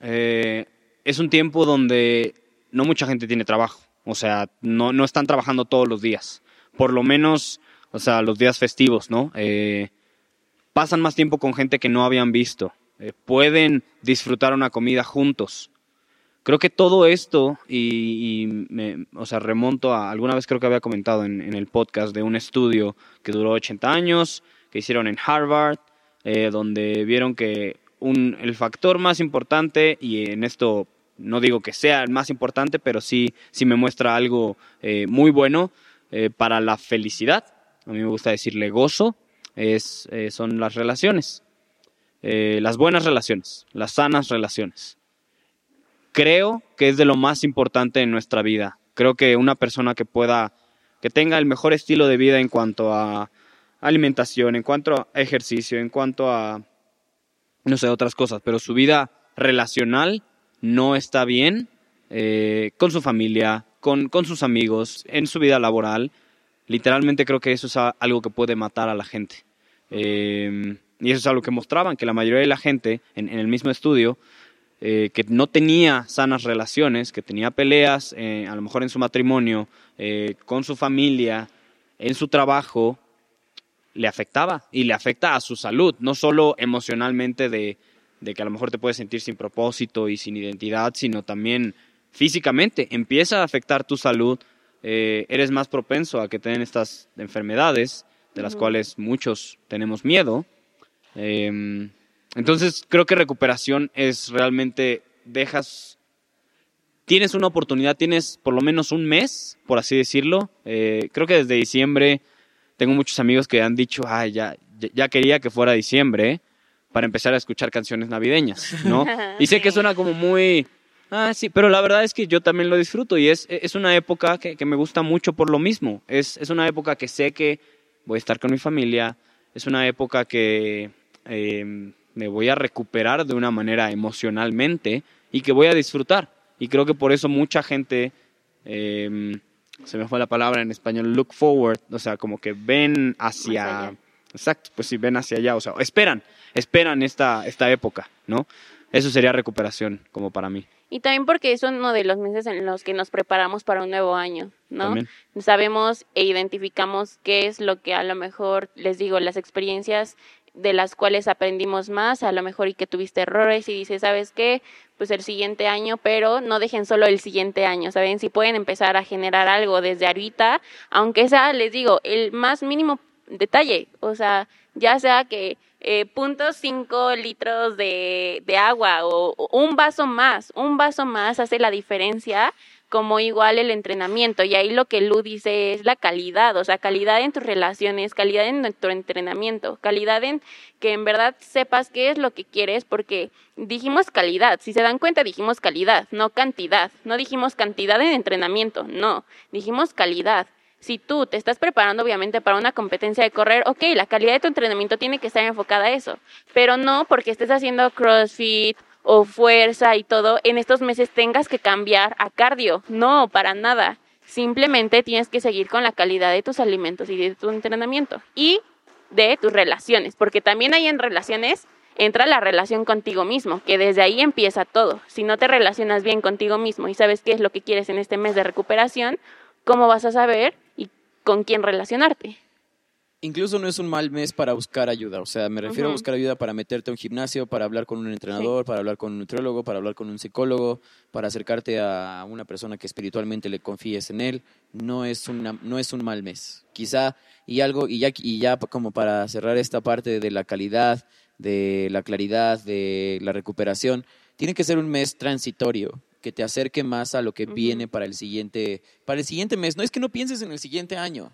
Eh, es un tiempo donde no mucha gente tiene trabajo. O sea, no, no están trabajando todos los días. Por lo menos, o sea, los días festivos, ¿no? Eh, pasan más tiempo con gente que no habían visto. Pueden disfrutar una comida juntos. Creo que todo esto, y, me, o sea, remonto a, alguna vez creo que había comentado en, el podcast de un estudio que duró 80 años, que hicieron en Harvard, eh, donde vieron que un, el factor más importante, y en esto no digo que sea el más importante, pero sí, sí me muestra algo eh, muy bueno eh, para la felicidad, a mí me gusta decirle gozo, es, eh, son las relaciones, las buenas relaciones, las sanas relaciones. Creo que es de lo más importante en nuestra vida. Creo que una persona que pueda, que tenga el mejor estilo de vida en cuanto a alimentación, en cuanto a ejercicio, en cuanto a, no sé, otras cosas, pero su vida relacional no está bien eh, con su familia, con, con sus amigos, en su vida laboral. Literalmente creo que eso es algo que puede matar a la gente. Eh, y eso es algo que mostraban, que la mayoría de la gente en, en el mismo estudio, eh, que no tenía sanas relaciones, que tenía peleas, eh, a lo mejor en su matrimonio, eh, con su familia, en su trabajo, le afectaba y le afecta a su salud, no solo emocionalmente de, de que a lo mejor te puedes sentir sin propósito y sin identidad, sino también físicamente. Empieza a afectar tu salud, eres más propenso a que te den estas enfermedades, de las cuales muchos tenemos miedo. Entonces creo que recuperación es realmente dejas tienes una oportunidad, tienes por lo menos un mes, por así decirlo. Eh, creo que desde diciembre tengo muchos amigos que han dicho, ay, ya, ya- quería que fuera diciembre para empezar a escuchar canciones navideñas, ¿no? Y sé que suena como muy... Ah, sí, pero la verdad es que yo también lo disfruto y es, es una época que, que me gusta mucho por lo mismo. Es, es una época que sé que voy a estar con mi familia, es una época que eh, me voy a recuperar de una manera emocionalmente y que voy a disfrutar. Y creo que por eso mucha gente, eh, se me fue la palabra en español, look forward, o sea, como que ven hacia... Exacto, pues sí, ven hacia allá, o sea, esperan, esperan esta, esta época, ¿no? Eso sería recuperación, como para mí. Y también porque es uno de los meses en los que nos preparamos para un nuevo año, ¿no? También. Sabemos e identificamos qué es lo que a lo mejor, les digo, las experiencias de las cuales aprendimos más, a lo mejor y que tuviste errores y dices, ¿sabes qué? Pues el siguiente año, pero no dejen solo el siguiente año, ¿saben? Si pueden empezar a generar algo desde ahorita, aunque sea, les digo, el más mínimo detalle, o sea, ya sea que eh, punto cinco litros de, de agua o, o un vaso más, un vaso más hace la diferencia como igual el entrenamiento. Y ahí lo que Lu dice es la calidad, o sea, calidad en tus relaciones, calidad en tu entrenamiento, calidad en que en verdad sepas qué es lo que quieres, porque dijimos calidad, si se dan cuenta dijimos calidad, no cantidad, no dijimos cantidad en entrenamiento, no, dijimos calidad. Si tú te estás preparando obviamente para una competencia de correr, ok, la calidad de tu entrenamiento tiene que estar enfocada a eso, pero no porque estés haciendo CrossFit o fuerza y todo, en estos meses tengas que cambiar a cardio. No, para nada. Simplemente tienes que seguir con la calidad de tus alimentos y de tu entrenamiento y de tus relaciones, porque también hay en relaciones entra la relación contigo mismo, que desde ahí empieza todo. Si no te relacionas bien contigo mismo y sabes qué es lo que quieres en este mes de recuperación, ¿cómo vas a saber y con quién relacionarte? Incluso no es un mal mes para buscar ayuda. O sea, me refiero a buscar ayuda para meterte a un gimnasio, para hablar con un entrenador, para hablar con un nutriólogo, para hablar con un psicólogo, para acercarte a una persona que espiritualmente le confíes en él. No es, una, no es un mal mes. Quizá, y algo, y ya, y ya como para cerrar esta parte de la calidad, de la claridad, de la recuperación, tiene que ser un mes transitorio que te acerque más a lo que viene para el siguiente para el siguiente mes. No es que no pienses en el siguiente año.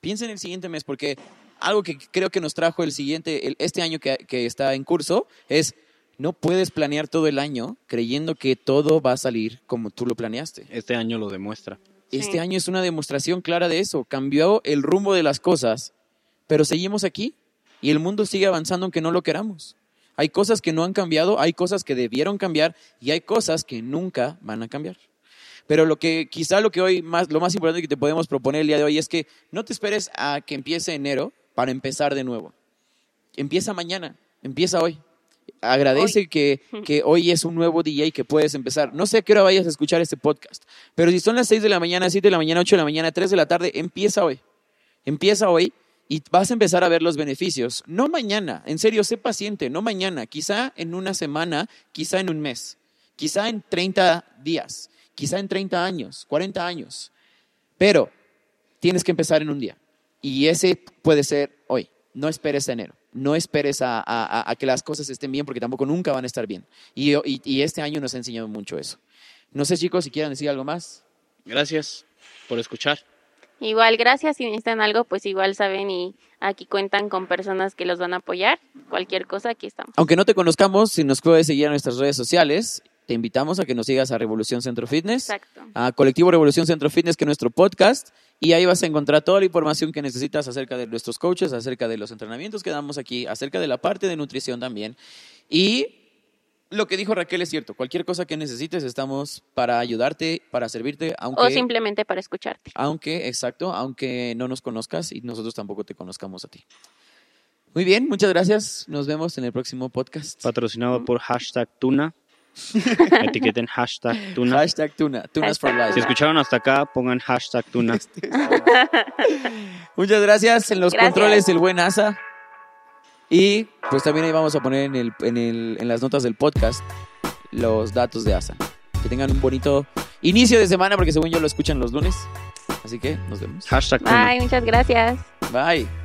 Piensa en el siguiente mes, porque algo que creo que nos trajo el siguiente, el- este año que, que está en curso, es no puedes planear todo el año creyendo que todo va a salir como tú lo planeaste. Este año lo demuestra. Sí. Este año es una demostración clara de eso. Cambió el rumbo de las cosas, pero seguimos aquí y el mundo sigue avanzando aunque no lo queramos. Hay cosas que no han cambiado, hay cosas que debieron cambiar y hay cosas que nunca van a cambiar. Pero lo que quizá lo que hoy más lo más importante que te podemos proponer el día de hoy es que no te esperes a que empiece enero para empezar de nuevo. Empieza mañana, empieza hoy. Agradece Que, que hoy es un nuevo día y que puedes empezar. No sé a qué hora vayas a escuchar este podcast, pero si son las 6 de la mañana, 7 de la mañana, 8 de la mañana, 3 de la tarde, empieza hoy. Empieza hoy y vas a empezar a ver los beneficios. No mañana, en serio, sé paciente, no mañana, quizá en una semana, quizá en un mes, quizá en 30 días, quizá en 30 años, 40 años. Pero tienes que empezar en un día. Y ese puede ser hoy. No esperes a enero. No esperes a, a- a- que las cosas estén bien porque tampoco nunca van a estar bien. Y, y- y este año nos ha enseñado mucho eso. No sé, chicos, si quieran decir algo más. Gracias por escuchar. Igual, gracias. Si necesitan algo, pues igual saben y aquí cuentan con personas que los van a apoyar. Cualquier cosa, aquí estamos. Aunque no te conozcamos, si nos puedes seguir en nuestras redes sociales, te invitamos a que nos sigas a Revolución Centro Fitness, Exacto. a Colectivo Revolución Centro Fitness, que es nuestro podcast, y ahí vas a encontrar toda la información que necesitas acerca de nuestros coaches, acerca de los entrenamientos que damos aquí, acerca de la parte de nutrición también. Y lo que dijo Raquel es cierto, cualquier cosa que necesites estamos para ayudarte, para servirte, aunque... O simplemente para escucharte. Aunque, exacto, aunque no nos conozcas y nosotros tampoco te conozcamos a ti. Muy bien, muchas gracias. Nos vemos en el próximo podcast. Patrocinado por hashtag Tuna. Etiqueten hashtag Tuna. Hashtag Tuna, Tunas for Hashtag. Life. Si escucharon hasta acá, pongan hashtag Tuna. Muchas gracias. En los Gracias. controles, el buen Asa. Y pues también ahí vamos a poner en, el, en, el, en las notas del podcast los datos de Asa. Que tengan un bonito inicio de semana porque según yo lo escuchan los lunes. Así que nos vemos. Hashtag Tuna. Bye, muchas gracias. Bye.